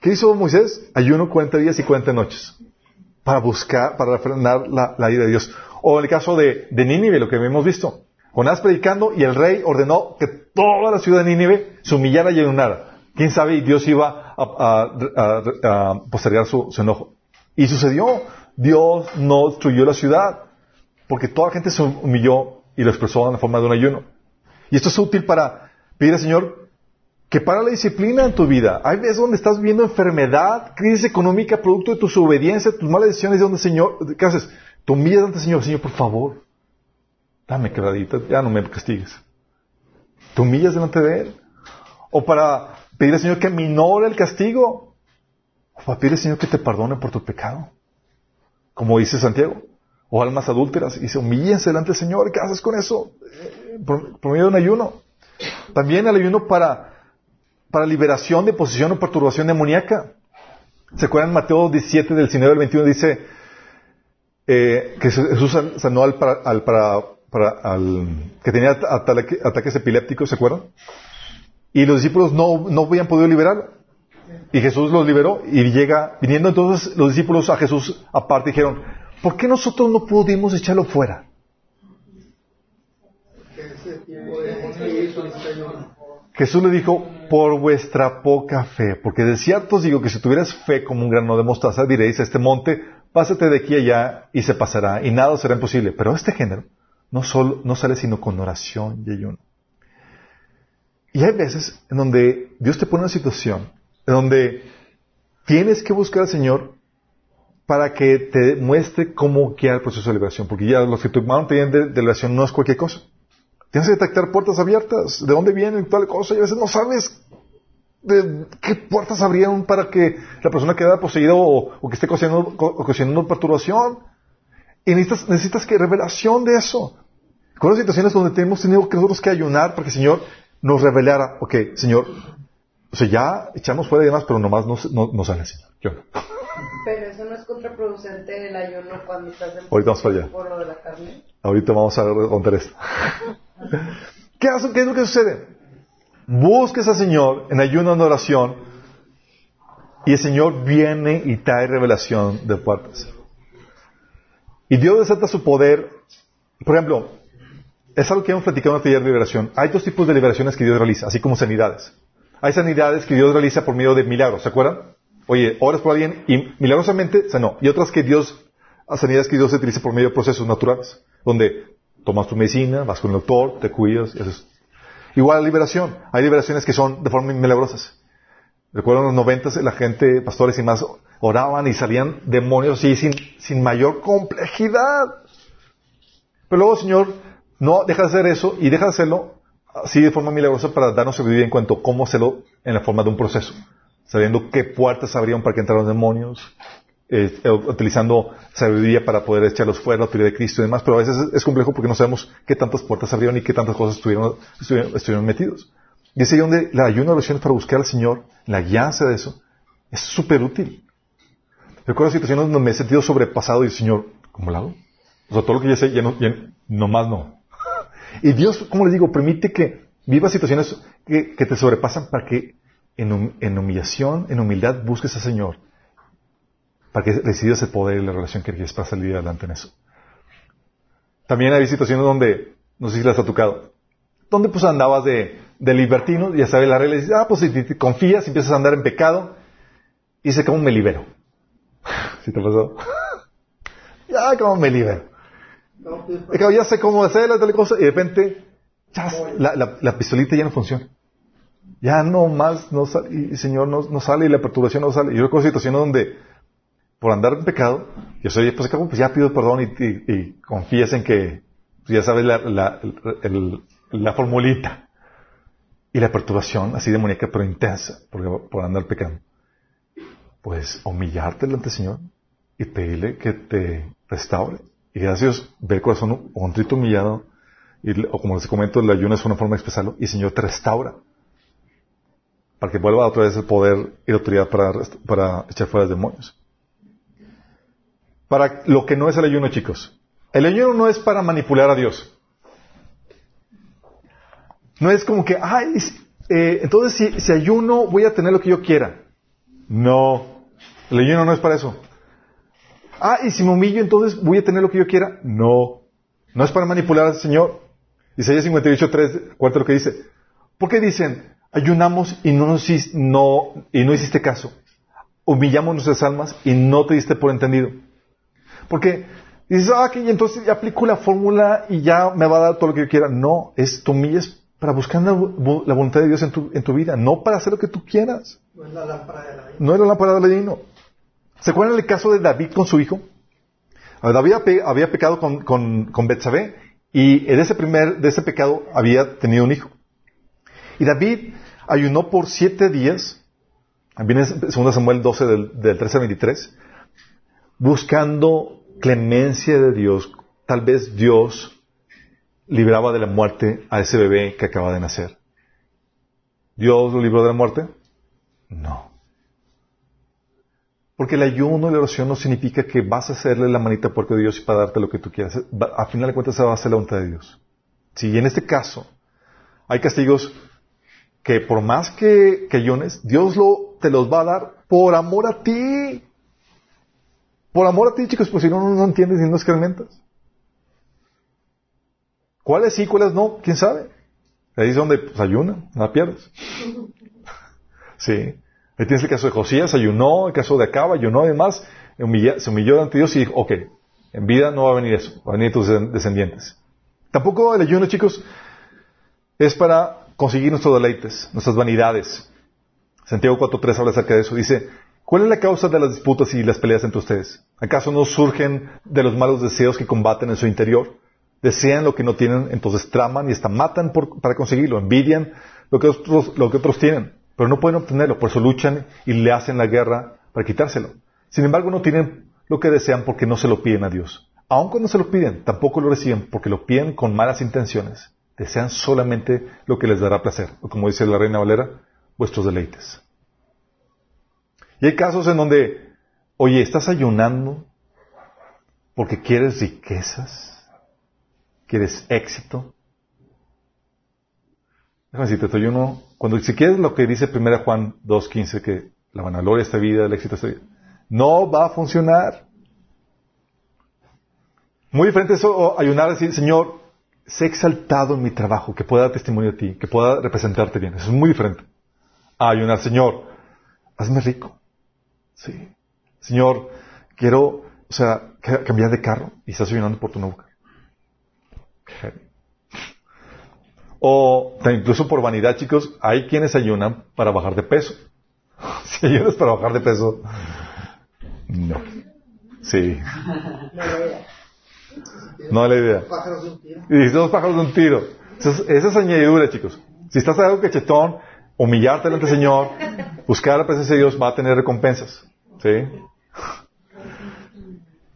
¿Qué hizo Moisés? Ayuno 40 días y 40 noches para buscar, para refrenar la, ira de Dios. O en el caso de, Nínive, lo que hemos visto. Jonás predicando y el rey ordenó que toda la ciudad de Nínive se humillara y ayunara. ¿Quién sabe? Y Dios iba a, postergar su, su, enojo. Y sucedió. Dios no destruyó la ciudad porque toda la gente se humilló y lo expresó en la forma de un ayuno. Y esto es útil para pedir al Señor que para la disciplina en tu vida. Hay veces donde estás viendo enfermedad, crisis económica, producto de tu desobediencia, tus malas decisiones, donde Señor, ¿qué haces? Te humillas ante el Señor, Señor, por favor, dame quebradita, ya no me castigues. Te humillas delante de Él. O para pedir al Señor que minore el castigo. O pide al Señor que te perdone por tu pecado. Como dice Santiago. O almas adúlteras. Y se humíllense delante del Señor. ¿Qué haces con eso? Eh, Por, por medio de un ayuno. También el ayuno para, para liberación de posición o perturbación demoníaca. ¿Se acuerdan Mateo 17 del 19 al 21? Dice eh, que Jesús san- sanó al, para- al, para- al que tenía ataque- ataques epilépticos, ¿se acuerdan? Y los discípulos no, no habían podido liberarlo. Y Jesús los liberó y llega, viniendo entonces los discípulos a Jesús aparte dijeron, ¿por qué nosotros no pudimos echarlo fuera? Que ese tipo de demonio hizo este ayuno. Jesús le dijo, por vuestra poca fe, porque de cierto os digo que si tuvieras fe como un grano de mostaza, diréis a este monte, pásate de aquí allá y se pasará, y nada será imposible. Pero este género no, solo, no sale sino con oración y ayuno. Y hay veces en donde Dios te pone una situación en donde tienes que buscar al Señor para que te muestre cómo queda el proceso de liberación, porque ya los que tomaron tienen de, de liberación no es cualquier cosa. Tienes que detectar puertas abiertas, de dónde vienen tal cosa, y a veces no sabes de qué puertas abrieron para que la persona quede poseída o, o que esté ocasionando, perturbación. Y necesitas, necesitas que revelación de eso. Con las situaciones donde tenemos tenido que nosotros que ayunar para que el Señor nos revelara, ok, Señor, o sea, ya echamos fuera y demás, pero nomás no, no, no sale, Señor. Yo no. Pero eso no es contraproducente el ayuno cuando estás en Ahorita vamos para allá. por lo de la carne. Ahorita vamos a contar esto. ¿Qué, hace- ¿Qué es lo que sucede? Busques al Señor en ayuno en oración y el Señor viene y trae revelación de puertas. Y Dios desata su poder. Por ejemplo, es algo que hemos platicado en la taller de liberación. Hay dos tipos de liberaciones que Dios realiza, así como sanidades. Hay sanidades que Dios realiza por medio de milagros, ¿se acuerdan? Oye, oras por alguien y milagrosamente sanó. Y otras que Dios, sanidades que Dios utiliza por medio de procesos naturales, donde tomas tu medicina, vas con el doctor, te cuidas y haces. Igual la liberación. Hay liberaciones que son de forma milagrosas. Recuerdo en los noventas la gente, pastores y más, oraban y salían demonios así sin, sin mayor complejidad. Pero luego Señor no deja de hacer eso y deja de hacerlo así de forma milagrosa para darnos sabiduría en cuanto a cómo hacerlo en la forma de un proceso. Sabiendo qué puertas abrieron para que entraran los demonios, eh, utilizando sabiduría para poder echarlos fuera, la autoridad de Cristo y demás, pero a veces es, complejo porque no sabemos qué tantas puertas abrieron y qué tantas cosas estuvieron, estuvieron, metidos. Y es ahí donde la ayuno de oración para buscar al Señor, la guianza de eso, es súper útil. Recuerdo situaciones donde me he sentido sobrepasado y el Señor, ¿cómo lo hago? O sea, todo lo que ya sé, ya no, ya no más no. Y Dios, como les digo, permite que vivas situaciones que, te sobrepasan para que en humillación, en humildad, busques al Señor. Para que recibas el poder y la relación que quieres para salir adelante en eso. También hay situaciones donde, no sé si las ha tocado, donde pues andabas de, de libertino, ya sabes la regla, y dices, ah, pues si te, confías, empiezas a andar en pecado, y dices, ¿cómo me libero? ¿Sí te pasó? ya, ¿cómo me libero? No, pues, Es que ya sé cómo hacer la tal cosa y de repente ya, la, la- la pistolita ya no funciona. Ya no más, no sale, y Señor no, no sale y la perturbación no sale. Y yo recuerdo situaciones donde por andar en pecado, yo soy, pues, pues ya pido perdón y, y- y confías en que pues, ya sabes la, la, la formulita. Y la perturbación así demoníaca pero intensa por, por andar pecando. Pues humillarte delante del Señor y pedirle que te restaure. Y gracias, ver el corazón contrito humillado, y, o como les comento, el ayuno es una forma de expresarlo, y el Señor te restaura. Para que vuelva otra vez el poder y la autoridad para, para echar fuera demonios. Para lo que no es el ayuno, chicos. El ayuno no es para manipular a Dios. No es como que, ay, eh, entonces si, ayuno voy a tener lo que yo quiera. No. El ayuno no es para eso. Ah, y si me humillo, entonces voy a tener lo que yo quiera. No. No es para manipular al Señor. Isaías 58, 3, cuarto lo que dice. ¿Por qué dicen, ayunamos y no, y no hiciste caso? Humillamos nuestras almas y no te diste por entendido. Porque dices, ah, que entonces ya aplico la fórmula y ya me va a dar todo lo que yo quiera. No, es tú humillas para buscar la, vo- la voluntad de Dios en tu, en tu vida, no para hacer lo que tú quieras. no es la lámpara de la vida. No era la palabra de. ¿Se acuerdan el caso de David con su hijo? David había pecado con, con, con Betsabé y de ese primer, de ese pecado había tenido un hijo. Y David ayunó por siete días Viene 2 Samuel 12 del, del 13 al 23. Buscando clemencia de Dios, tal vez Dios libraba de la muerte a ese bebé que acaba de nacer. ¿Dios lo libró de la muerte? No. Porque el ayuno y la oración no significa que vas a hacerle la manita porque Dios y para darte lo que tú quieras. A final de cuentas, se va a hacer la voluntad de Dios. Si en este caso hay castigos que por más que, que ayunes, Dios lo, te los va a dar por amor a ti. Por amor a ti, chicos, pues si no, no entiendes ni no escarmentas. ¿Cuáles sí, cuáles no? ¿Quién sabe? Ahí es donde pues, ayuna, no la pierdes. sí. Ahí tienes el caso de Josías, ayunó, el caso de Acaba, ayunó y demás, se humilló ante Dios y dijo, ok, en vida no va a venir eso, va a venir tus descendientes. Tampoco el ayuno, chicos, es para conseguir nuestros deleites, nuestras vanidades. Santiago 4.3 habla acerca de eso. Dice, ¿cuál es la causa de las disputas y las peleas entre ustedes? ¿Acaso no surgen de los malos deseos que combaten en su interior? Desean lo que no tienen, entonces traman y hasta matan para conseguirlo, envidian lo que, otros, lo que otros tienen, pero no pueden obtenerlo, por eso luchan y le hacen la guerra para quitárselo. Sin embargo, no tienen lo que desean porque no se lo piden a Dios. Aun cuando se lo piden, tampoco lo reciben porque lo piden con malas intenciones. Desean solamente lo que les dará placer, o como dice la reina Valera, vuestros deleites. Y hay casos en donde, oye, estás ayunando porque quieres riquezas, quieres éxito. Déjame decirte, estoy ayuno, cuando si quieres lo que dice 1 Juan 2.15, que la vanagloria de esta vida, el éxito de esta vida, no va a funcionar. Muy diferente eso, ayunar y decir, Señor, sé exaltado en mi trabajo, que pueda dar testimonio de ti, que pueda representarte bien. Eso es muy diferente. A ayunar, Señor, hazme rico. Sí. Señor, quiero, o sea, cambiar de carro y estás ayunando por tu carro. O incluso por vanidad, chicos, hay quienes ayunan para bajar de peso. Si ayunas para bajar de peso, no. Sí. No es la idea. Y dos pájaros de un tiro. esa es añadidura, chicos. Si estás algo cachetón, humillarte delante del Señor, buscar la presencia de Dios va a tener recompensas. ¿Sí?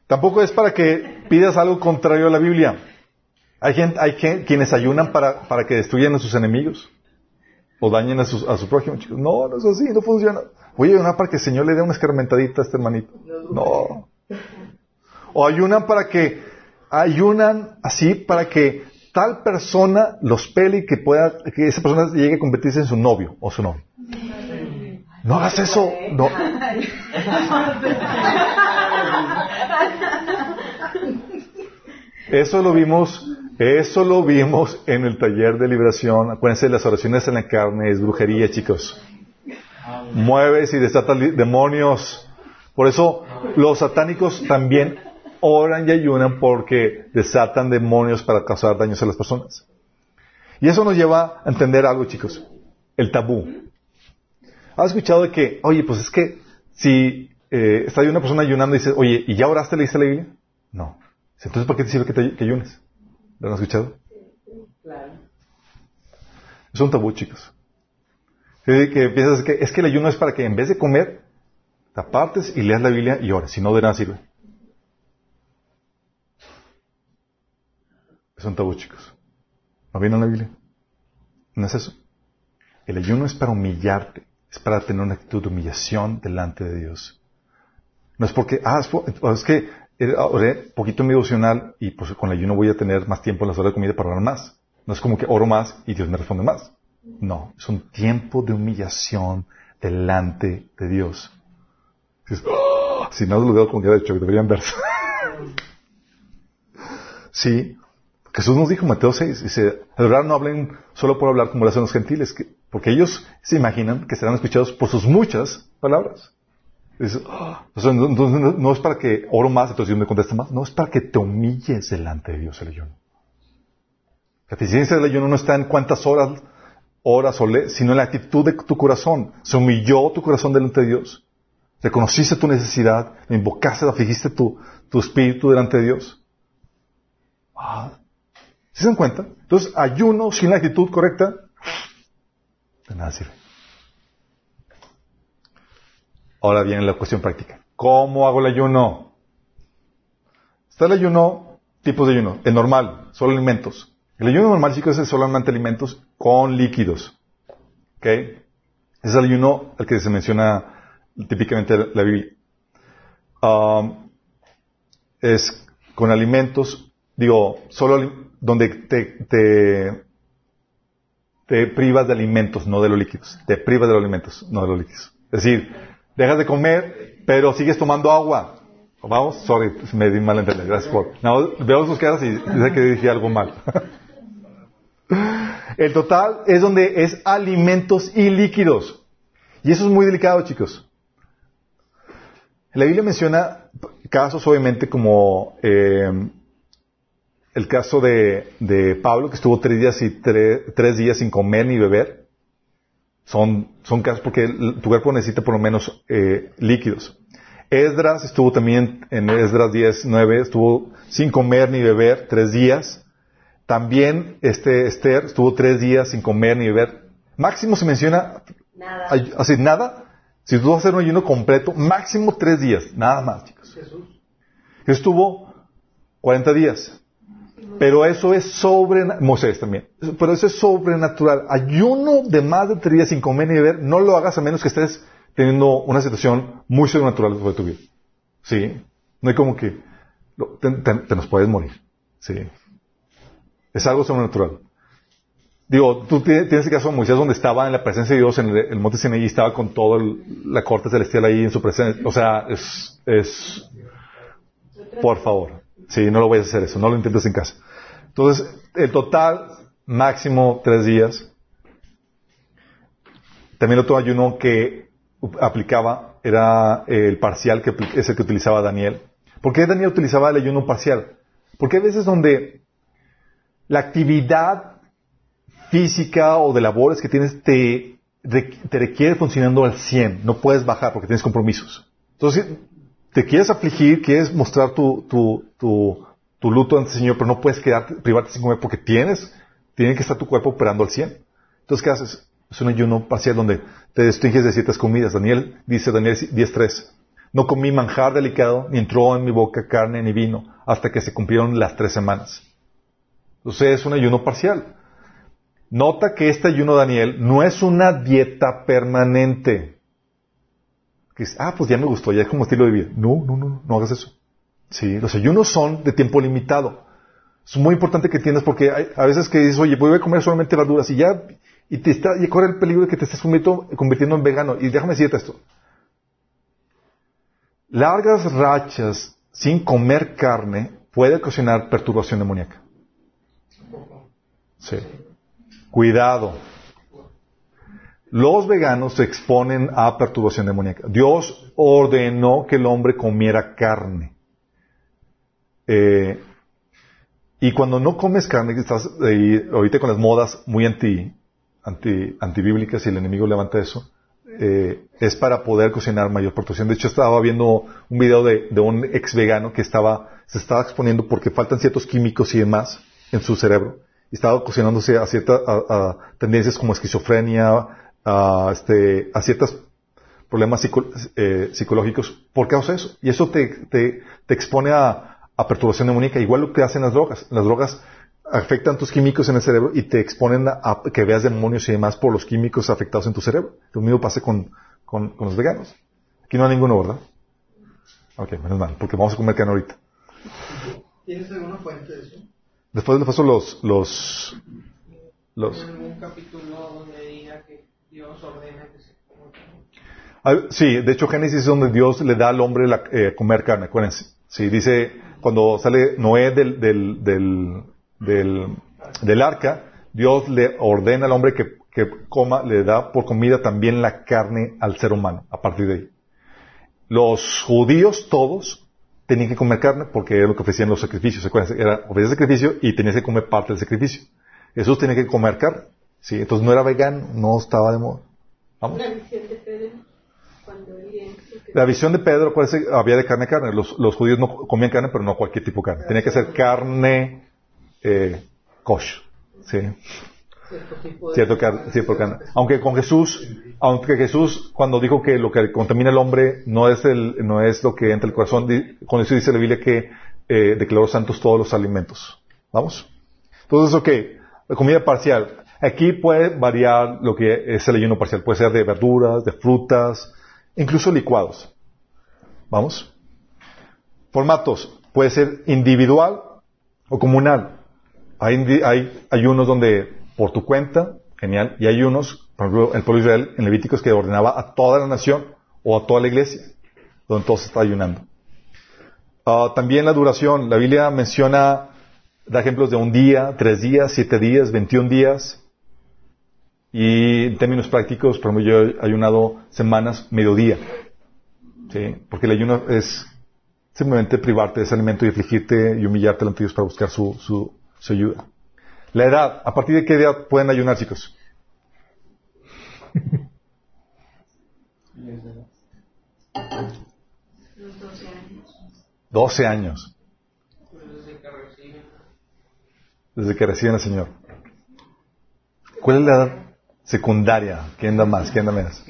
Tampoco es para que pidas algo contrario a la Biblia. Hay, gente, hay quienes ayunan para, para, que destruyan a sus enemigos o dañen a, a su prójimo. Chicos, no, no es así, no funciona. Voy a ayunar para que el Señor le dé una escarmentadita a este hermanito. No. O ayunan para que ayunan así para que tal persona los pele y que pueda, que esa persona llegue a convertirse en su novio o su novio. No hagas eso. No. Eso lo vimos, eso lo vimos en el taller de liberación. Acuérdense, las oraciones en la carne es brujería, chicos. Mueves y desatas demonios. Por eso los satánicos también oran y ayunan porque desatan demonios para causar daños a las personas. Y eso nos lleva a entender algo, chicos. El tabú. ¿Has escuchado de que, oye, pues es que si eh, está una persona ayunando y dice, oye, ¿y ya oraste, leíste la Biblia? No. Entonces, ¿para qué te sirve que, te, ayunes? ¿Lo han escuchado? Claro. Es un tabú, chicos. Que, piensas que es que el ayuno es para que en vez de comer, te apartes y leas la Biblia y ores. Si no, de nada sirve. Es un tabú, chicos. ¿No viene en la Biblia? ¿No es eso? El ayuno es para humillarte, es para tener una actitud de humillación delante de Dios. No es porque, ah, es, que oré poquito mi devocional y pues con el ayuno voy a tener más tiempo en las horas de comida para orar más. No es como que oro más y Dios me responde más. No, es un tiempo de humillación delante de Dios. Si no lo veo como de hecho, deberían verse. sí, Jesús nos dijo en Mateo 6, dice, al orar no hablen solo por hablar como lo hacen los gentiles, porque ellos se imaginan que serán escuchados por sus muchas palabras. Ah". entonces, no, es para que oro más, entonces Dios me contesta más, no, es para que te humilles delante de Dios el ayuno. La eficiencia del ayuno no está en cuántas horas horas o le, sino en la actitud de tu corazón. Se humilló tu corazón delante de Dios. Reconociste tu necesidad, invocaste, afligiste tu, tu espíritu delante de Dios. Ah, ¿Se dan cuenta? Entonces, ayuno sin la actitud correcta, de nada sirve. Ahora viene la cuestión práctica. ¿Cómo hago el ayuno? Está el ayuno, tipos de ayuno. El normal, solo alimentos. El ayuno normal, chicos, es solamente alimentos con líquidos. ¿Ok? Ese es el ayuno al que se menciona típicamente la Biblia. Um, es con alimentos, digo, solo donde te, te, te privas de alimentos, no de los líquidos. Te privas de los alimentos, no de los líquidos. Es decir, dejas de comer, pero sigues tomando agua. Vamos, sorry, me di mal entender. Gracias por. No, veo sus caras y sé que dije algo mal. El total es donde es alimentos y líquidos. Y eso es muy delicado, chicos. La Biblia menciona casos, obviamente, como eh, el caso de, de Pablo, que estuvo tres días, y tre- tres días sin comer ni beber. Son, son casos porque el- tu cuerpo necesita por lo menos eh, líquidos. Esdras estuvo también en Esdras 10, 9, estuvo sin comer ni beber tres días. También este Esther estuvo tres días sin comer ni beber. Máximo se menciona Nada. Así, nada. Si tú vas a hacer un ayuno completo, máximo tres días. Nada más, chicos. Jesús. Estuvo 40 días. Pero eso es sobrenatural. Moisés también. Pero eso es sobrenatural. Ayuno de más de tres días sin comer ni beber, no lo hagas a menos que estés teniendo una situación muy sobrenatural sobre tu vida. ¿Sí? No hay como que te, nos puedes morir. ¿Sí? Es algo sobrenatural. Digo, tú ti- tienes el caso de Moisés donde estaba en la presencia de Dios en el, el monte Sinaí estaba con toda la corte celestial ahí en su presencia. O sea, es, es, por favor. Sí, no lo vayas a hacer eso, no lo intentes en casa. Entonces, el total máximo tres días. También otro ayuno que aplicaba era el parcial, que es el que utilizaba Daniel. ¿Por qué Daniel utilizaba el ayuno parcial? Porque hay veces donde la actividad física o de labores que tienes te, te requiere funcionando al 100. No puedes bajar porque tienes compromisos. Entonces, te quieres afligir, quieres mostrar tu, tu, tu, luto ante el Señor, pero no puedes quedarte, privarte sin comer porque tienes, tiene que estar tu cuerpo operando al 100. Entonces, ¿qué haces? Es un ayuno parcial donde te restringes de ciertas comidas. Daniel dice, Daniel 10.3, no comí manjar delicado, ni entró en mi boca carne ni vino, hasta que se cumplieron las tres semanas. Entonces, es un ayuno parcial. Nota que este ayuno, Daniel, no es una dieta permanente. Que es, ah, pues ya me gustó, ya es como estilo de vida. No, no, no, no, hagas eso. Sí, los ayunos son de tiempo limitado. Es muy importante que entiendas porque hay, a veces que dices, oye, voy a comer solamente verduras y ya, y te está, y corre el peligro de que te estés convirtiendo en vegano. Y déjame decirte esto. Largas rachas sin comer carne puede ocasionar perturbación demoníaca. Sí. Cuidado. Los veganos se exponen a perturbación demoníaca. Dios ordenó que el hombre comiera carne. Eh, y cuando no comes carne, estás ahí, ahorita con las modas muy anti, anti, antibíblicas y el enemigo levanta eso, eh, es para poder cocinar mayor protección. De hecho, estaba viendo un video de, un ex vegano que estaba, se estaba exponiendo porque faltan ciertos químicos y demás en su cerebro. Y estaba cocinándose a ciertas tendencias como esquizofrenia, a, este, a ciertos problemas psico- eh, psicológicos por causa de eso. Y eso te, te, te expone a, a perturbación demoníaca, igual lo que hacen las drogas. Las drogas afectan tus químicos en el cerebro y te exponen a, a que veas demonios y demás por los químicos afectados en tu cerebro. Lo mismo pasa con, con, con los veganos. Aquí no hay ninguno, ¿verdad? Ok, menos mal, porque vamos a comer carne ahorita. ¿Tienes alguna fuente de eso? Después les paso los, los, los, ¿En algún capítulo donde diga que Dios ordena que se coma Sí, de hecho Génesis es donde Dios le da al hombre eh, comer carne, acuérdense. Sí, dice, cuando sale Noé del, arca, Dios le ordena al hombre que, coma, le da por comida también la carne al ser humano, a partir de ahí. Los judíos todos tenían que comer carne porque era lo que ofrecían los sacrificios, era ofrecer sacrificio y tenías que comer parte del sacrificio. Jesús tenía que comer carne, sí, entonces no era vegano, no estaba de moda. Vamos. La visión de Pedro, cuando él La visión de Pedro, acuérdense, había de carne a carne. Los, los judíos no comían carne, pero no cualquier tipo de carne. Tenía que ser carne eh, kosher. ¿sí? cierto tipo de... Cierto car- cierto carne. Aunque con Jesús, aunque Jesús cuando dijo que lo que contamina al hombre no es el, no es lo que entra al corazón, con eso dice la Biblia que eh, declaró santos todos los alimentos. ¿Vamos? Entonces, ok, la comida parcial. Aquí puede variar lo que es el ayuno parcial. Puede ser de verduras, de frutas, incluso licuados. ¿Vamos? Formatos. Puede ser individual o comunal. Hay, hay ayunos donde por tu cuenta, genial, y hay unos, por ejemplo, el pueblo de Israel en Levíticos que ordenaba a toda la nación o a toda la iglesia, donde todos está ayunando. Ah, también la duración, la Biblia menciona, da ejemplos de un día, tres días, siete días, veintiún días, y en términos prácticos, por ejemplo, yo he ayunado semanas, mediodía, ¿sí? porque el ayuno es simplemente privarte de ese alimento y afligirte y humillarte ante Dios para buscar su, su, su ayuda. La edad, ¿a partir de qué edad pueden ayunar, chicos? Los 12 años. 12 años. Desde que reciben al Señor. ¿Cuál es la edad secundaria? ¿Quién da más? ¿Quién da menos?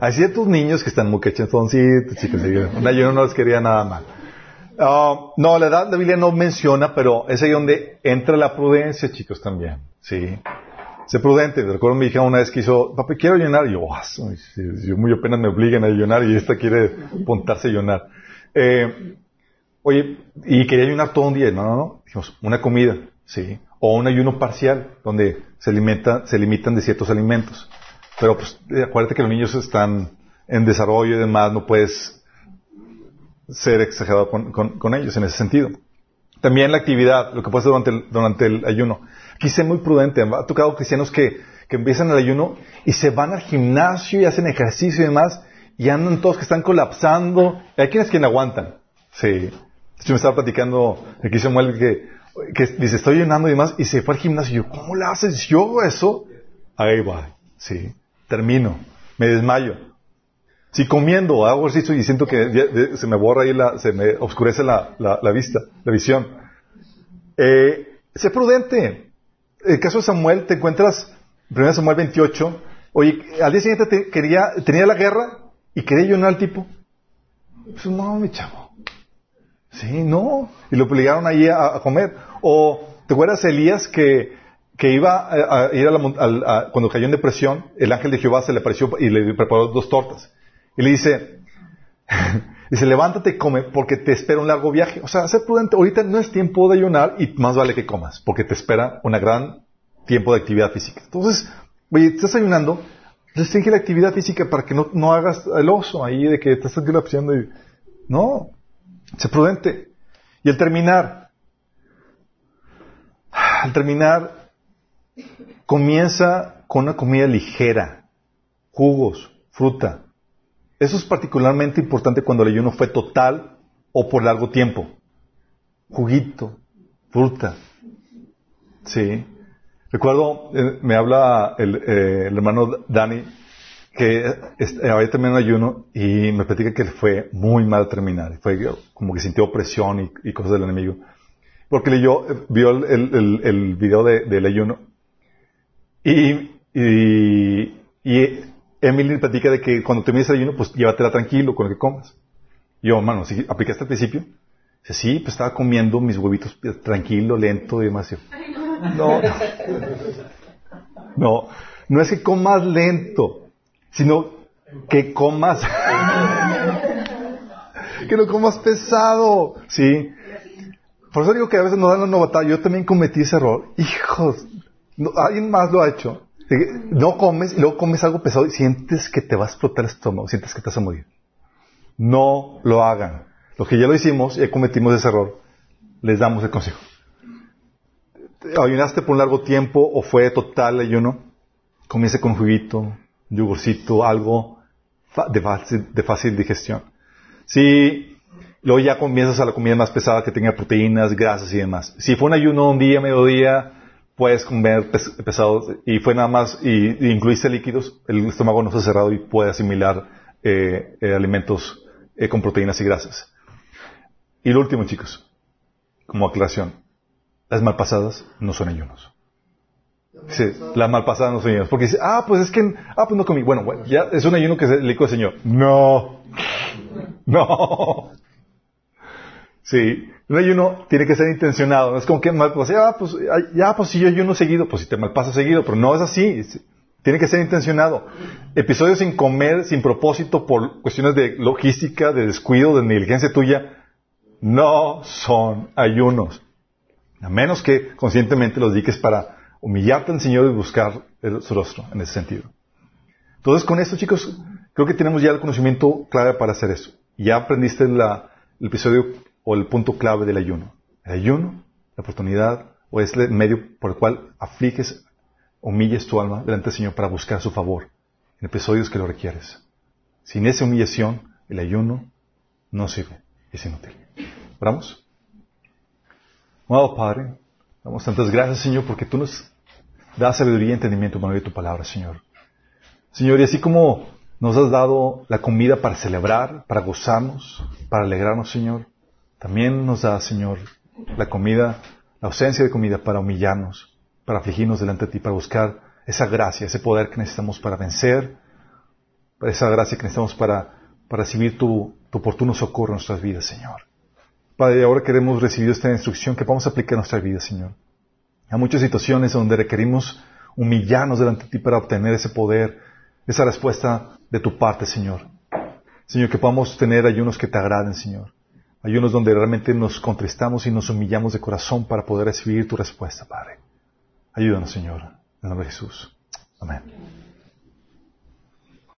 Hay ciertos niños que están muy cachezoncitos, chicos. y Un ayuno no les quería nada mal. Ah, no, la edad la Biblia no menciona, pero es ahí donde entra la prudencia, chicos, también. Sí. Sé prudente. Recuerdo mi hija una vez que hizo, papi, quiero ayunar. Y yo, "Ah, soy- sí, yo muy apenas me obligan a ayunar y esta quiere apuntarse a ayunar. Eh, oye, y quería ayunar todo un día. No, no, no. Dijimos, una comida, sí. O un ayuno parcial, donde se, alimenta, se limitan de ciertos alimentos. Pero pues, eh, acuérdate que los niños están en desarrollo y demás, no puedes ser exagerado con, ellos en ese sentido. También la actividad, lo que puede hacer durante el, durante el ayuno. Aquí muy prudente. Ha tocado cristianos que, que empiezan el ayuno y se van al gimnasio y hacen ejercicio y demás y andan todos que están colapsando. Hay quienes que aguantan. Sí. De me estaba platicando aquí Samuel que, que dice, estoy ayunando y demás y se fue al gimnasio. Y yo, ¿cómo le haces? Yo hago eso. Ahí va. Sí. Termino. Me desmayo. Si comiendo hago ejercicio y siento que se me borra ahí la, se me oscurece la, la- vista, la visión. Eh, sé prudente. El caso de Samuel, te encuentras, 1 Samuel 28, oye, al día siguiente te- quería, tenía la guerra y quería ayunar al tipo. Pues no, mi chavo. Sí, no. Y lo obligaron ahí a, comer. O, ¿te acuerdas Elías que, que iba a, ir a la, a- cuando cayó en depresión, el ángel de Jehová se le apareció y le preparó dos tortas. Y le dice, dice, levántate y come porque te espera un largo viaje. O sea, sé prudente. Ahorita no es tiempo de ayunar y más vale que comas porque te espera un gran tiempo de actividad física. Entonces, oye, estás ayunando, restringe la actividad física para que no, no hagas el oso ahí de que te estás colapsando y... No, sé prudente. Y al terminar, al terminar, comienza con una comida ligera, jugos, fruta. Eso es particularmente importante cuando el ayuno fue total o por largo tiempo. Juguito, fruta. Sí. Recuerdo, eh, me habla el, eh, el hermano Dani, que eh, había terminado el ayuno y me platica que fue muy mal terminar. Fue como que sintió opresión y, y cosas del enemigo. Porque leyó, vio el, el, video de- del ayuno. Y, y, y Emily platica de que cuando termines el ayuno, pues llévatela tranquilo con lo que comas. Y yo, mano, ¿sí, ¿aplicaste al principio? Dice, sí, pues estaba comiendo mis huevitos eh, tranquilo, lento y demás. No, no, no es que comas lento, sino que comas, que no comas pesado, ¿sí? Por eso digo que a veces nos dan la novatada. Yo también cometí ese error. Hijos, no- alguien más lo ha hecho. No comes y luego comes algo pesado y sientes que te va a explotar el estómago, sientes que te vas a morir. No lo hagan. Los que ya lo hicimos y ya cometimos ese error, les damos el consejo. ¿Ayunaste por un largo tiempo o fue total ayuno? Comience con juguito, yogurcito, algo de fácil, de fácil digestión. Si luego ya comienzas a la comida más pesada que tenga proteínas, grasas y demás. Si fue un ayuno un día, mediodía, puedes comer pes- pesado y fue nada más y, y incluiste líquidos, el estómago no está cerrado y puede asimilar eh, eh, alimentos eh, con proteínas y grasas. Y lo último, chicos, como aclaración, las malpasadas no son ayunos. Sí, la malpasada no soñemos. Porque dice, ah, pues es que, ah, pues no comí. Bueno, bueno, ya es un ayuno que se le dijo al Señor. No. No. Sí, un ayuno tiene que ser intencionado. No es como que pues, ya, pues, ya, pues si yo ayuno seguido, pues si te malpasa seguido, pero no es así. Tiene que ser intencionado. Episodios sin comer, sin propósito, por cuestiones de logística, de descuido, de negligencia tuya, no son ayunos. A menos que conscientemente los dediques para humillarte al Señor y buscar su rostro en ese sentido. Entonces, con esto, chicos, creo que tenemos ya el conocimiento clave para hacer eso. Ya aprendiste el episodio o el punto clave del ayuno. El ayuno, la oportunidad, o es el medio por el cual afliges, humilles tu alma delante del Señor para buscar su favor en episodios que lo requieres. Sin esa humillación, el ayuno no sirve, es inútil. ¿Oramos? Amado Padre, damos tantas gracias, Señor, porque tú nos das sabiduría y entendimiento por medio de tu palabra, Señor. Señor, y así como nos has dado la comida para celebrar, para gozarnos, para alegrarnos, Señor, también nos da, Señor, la comida, la ausencia de comida para humillarnos, para afligirnos delante de ti, para buscar esa gracia, ese poder que necesitamos para vencer, esa gracia que necesitamos para, para recibir tu, tu oportuno socorro en nuestras vidas, Señor. Padre, ahora queremos recibir esta instrucción que vamos a aplicar en nuestra vida, Señor. Hay muchas situaciones donde requerimos humillarnos delante de ti para obtener ese poder, esa respuesta de tu parte, Señor. Señor, que podamos tener ayunos que te agraden, Señor. Ayunos donde realmente nos contristamos y nos humillamos de corazón para poder recibir tu respuesta, Padre. Ayúdanos, Señor. En el nombre de Jesús. Amén.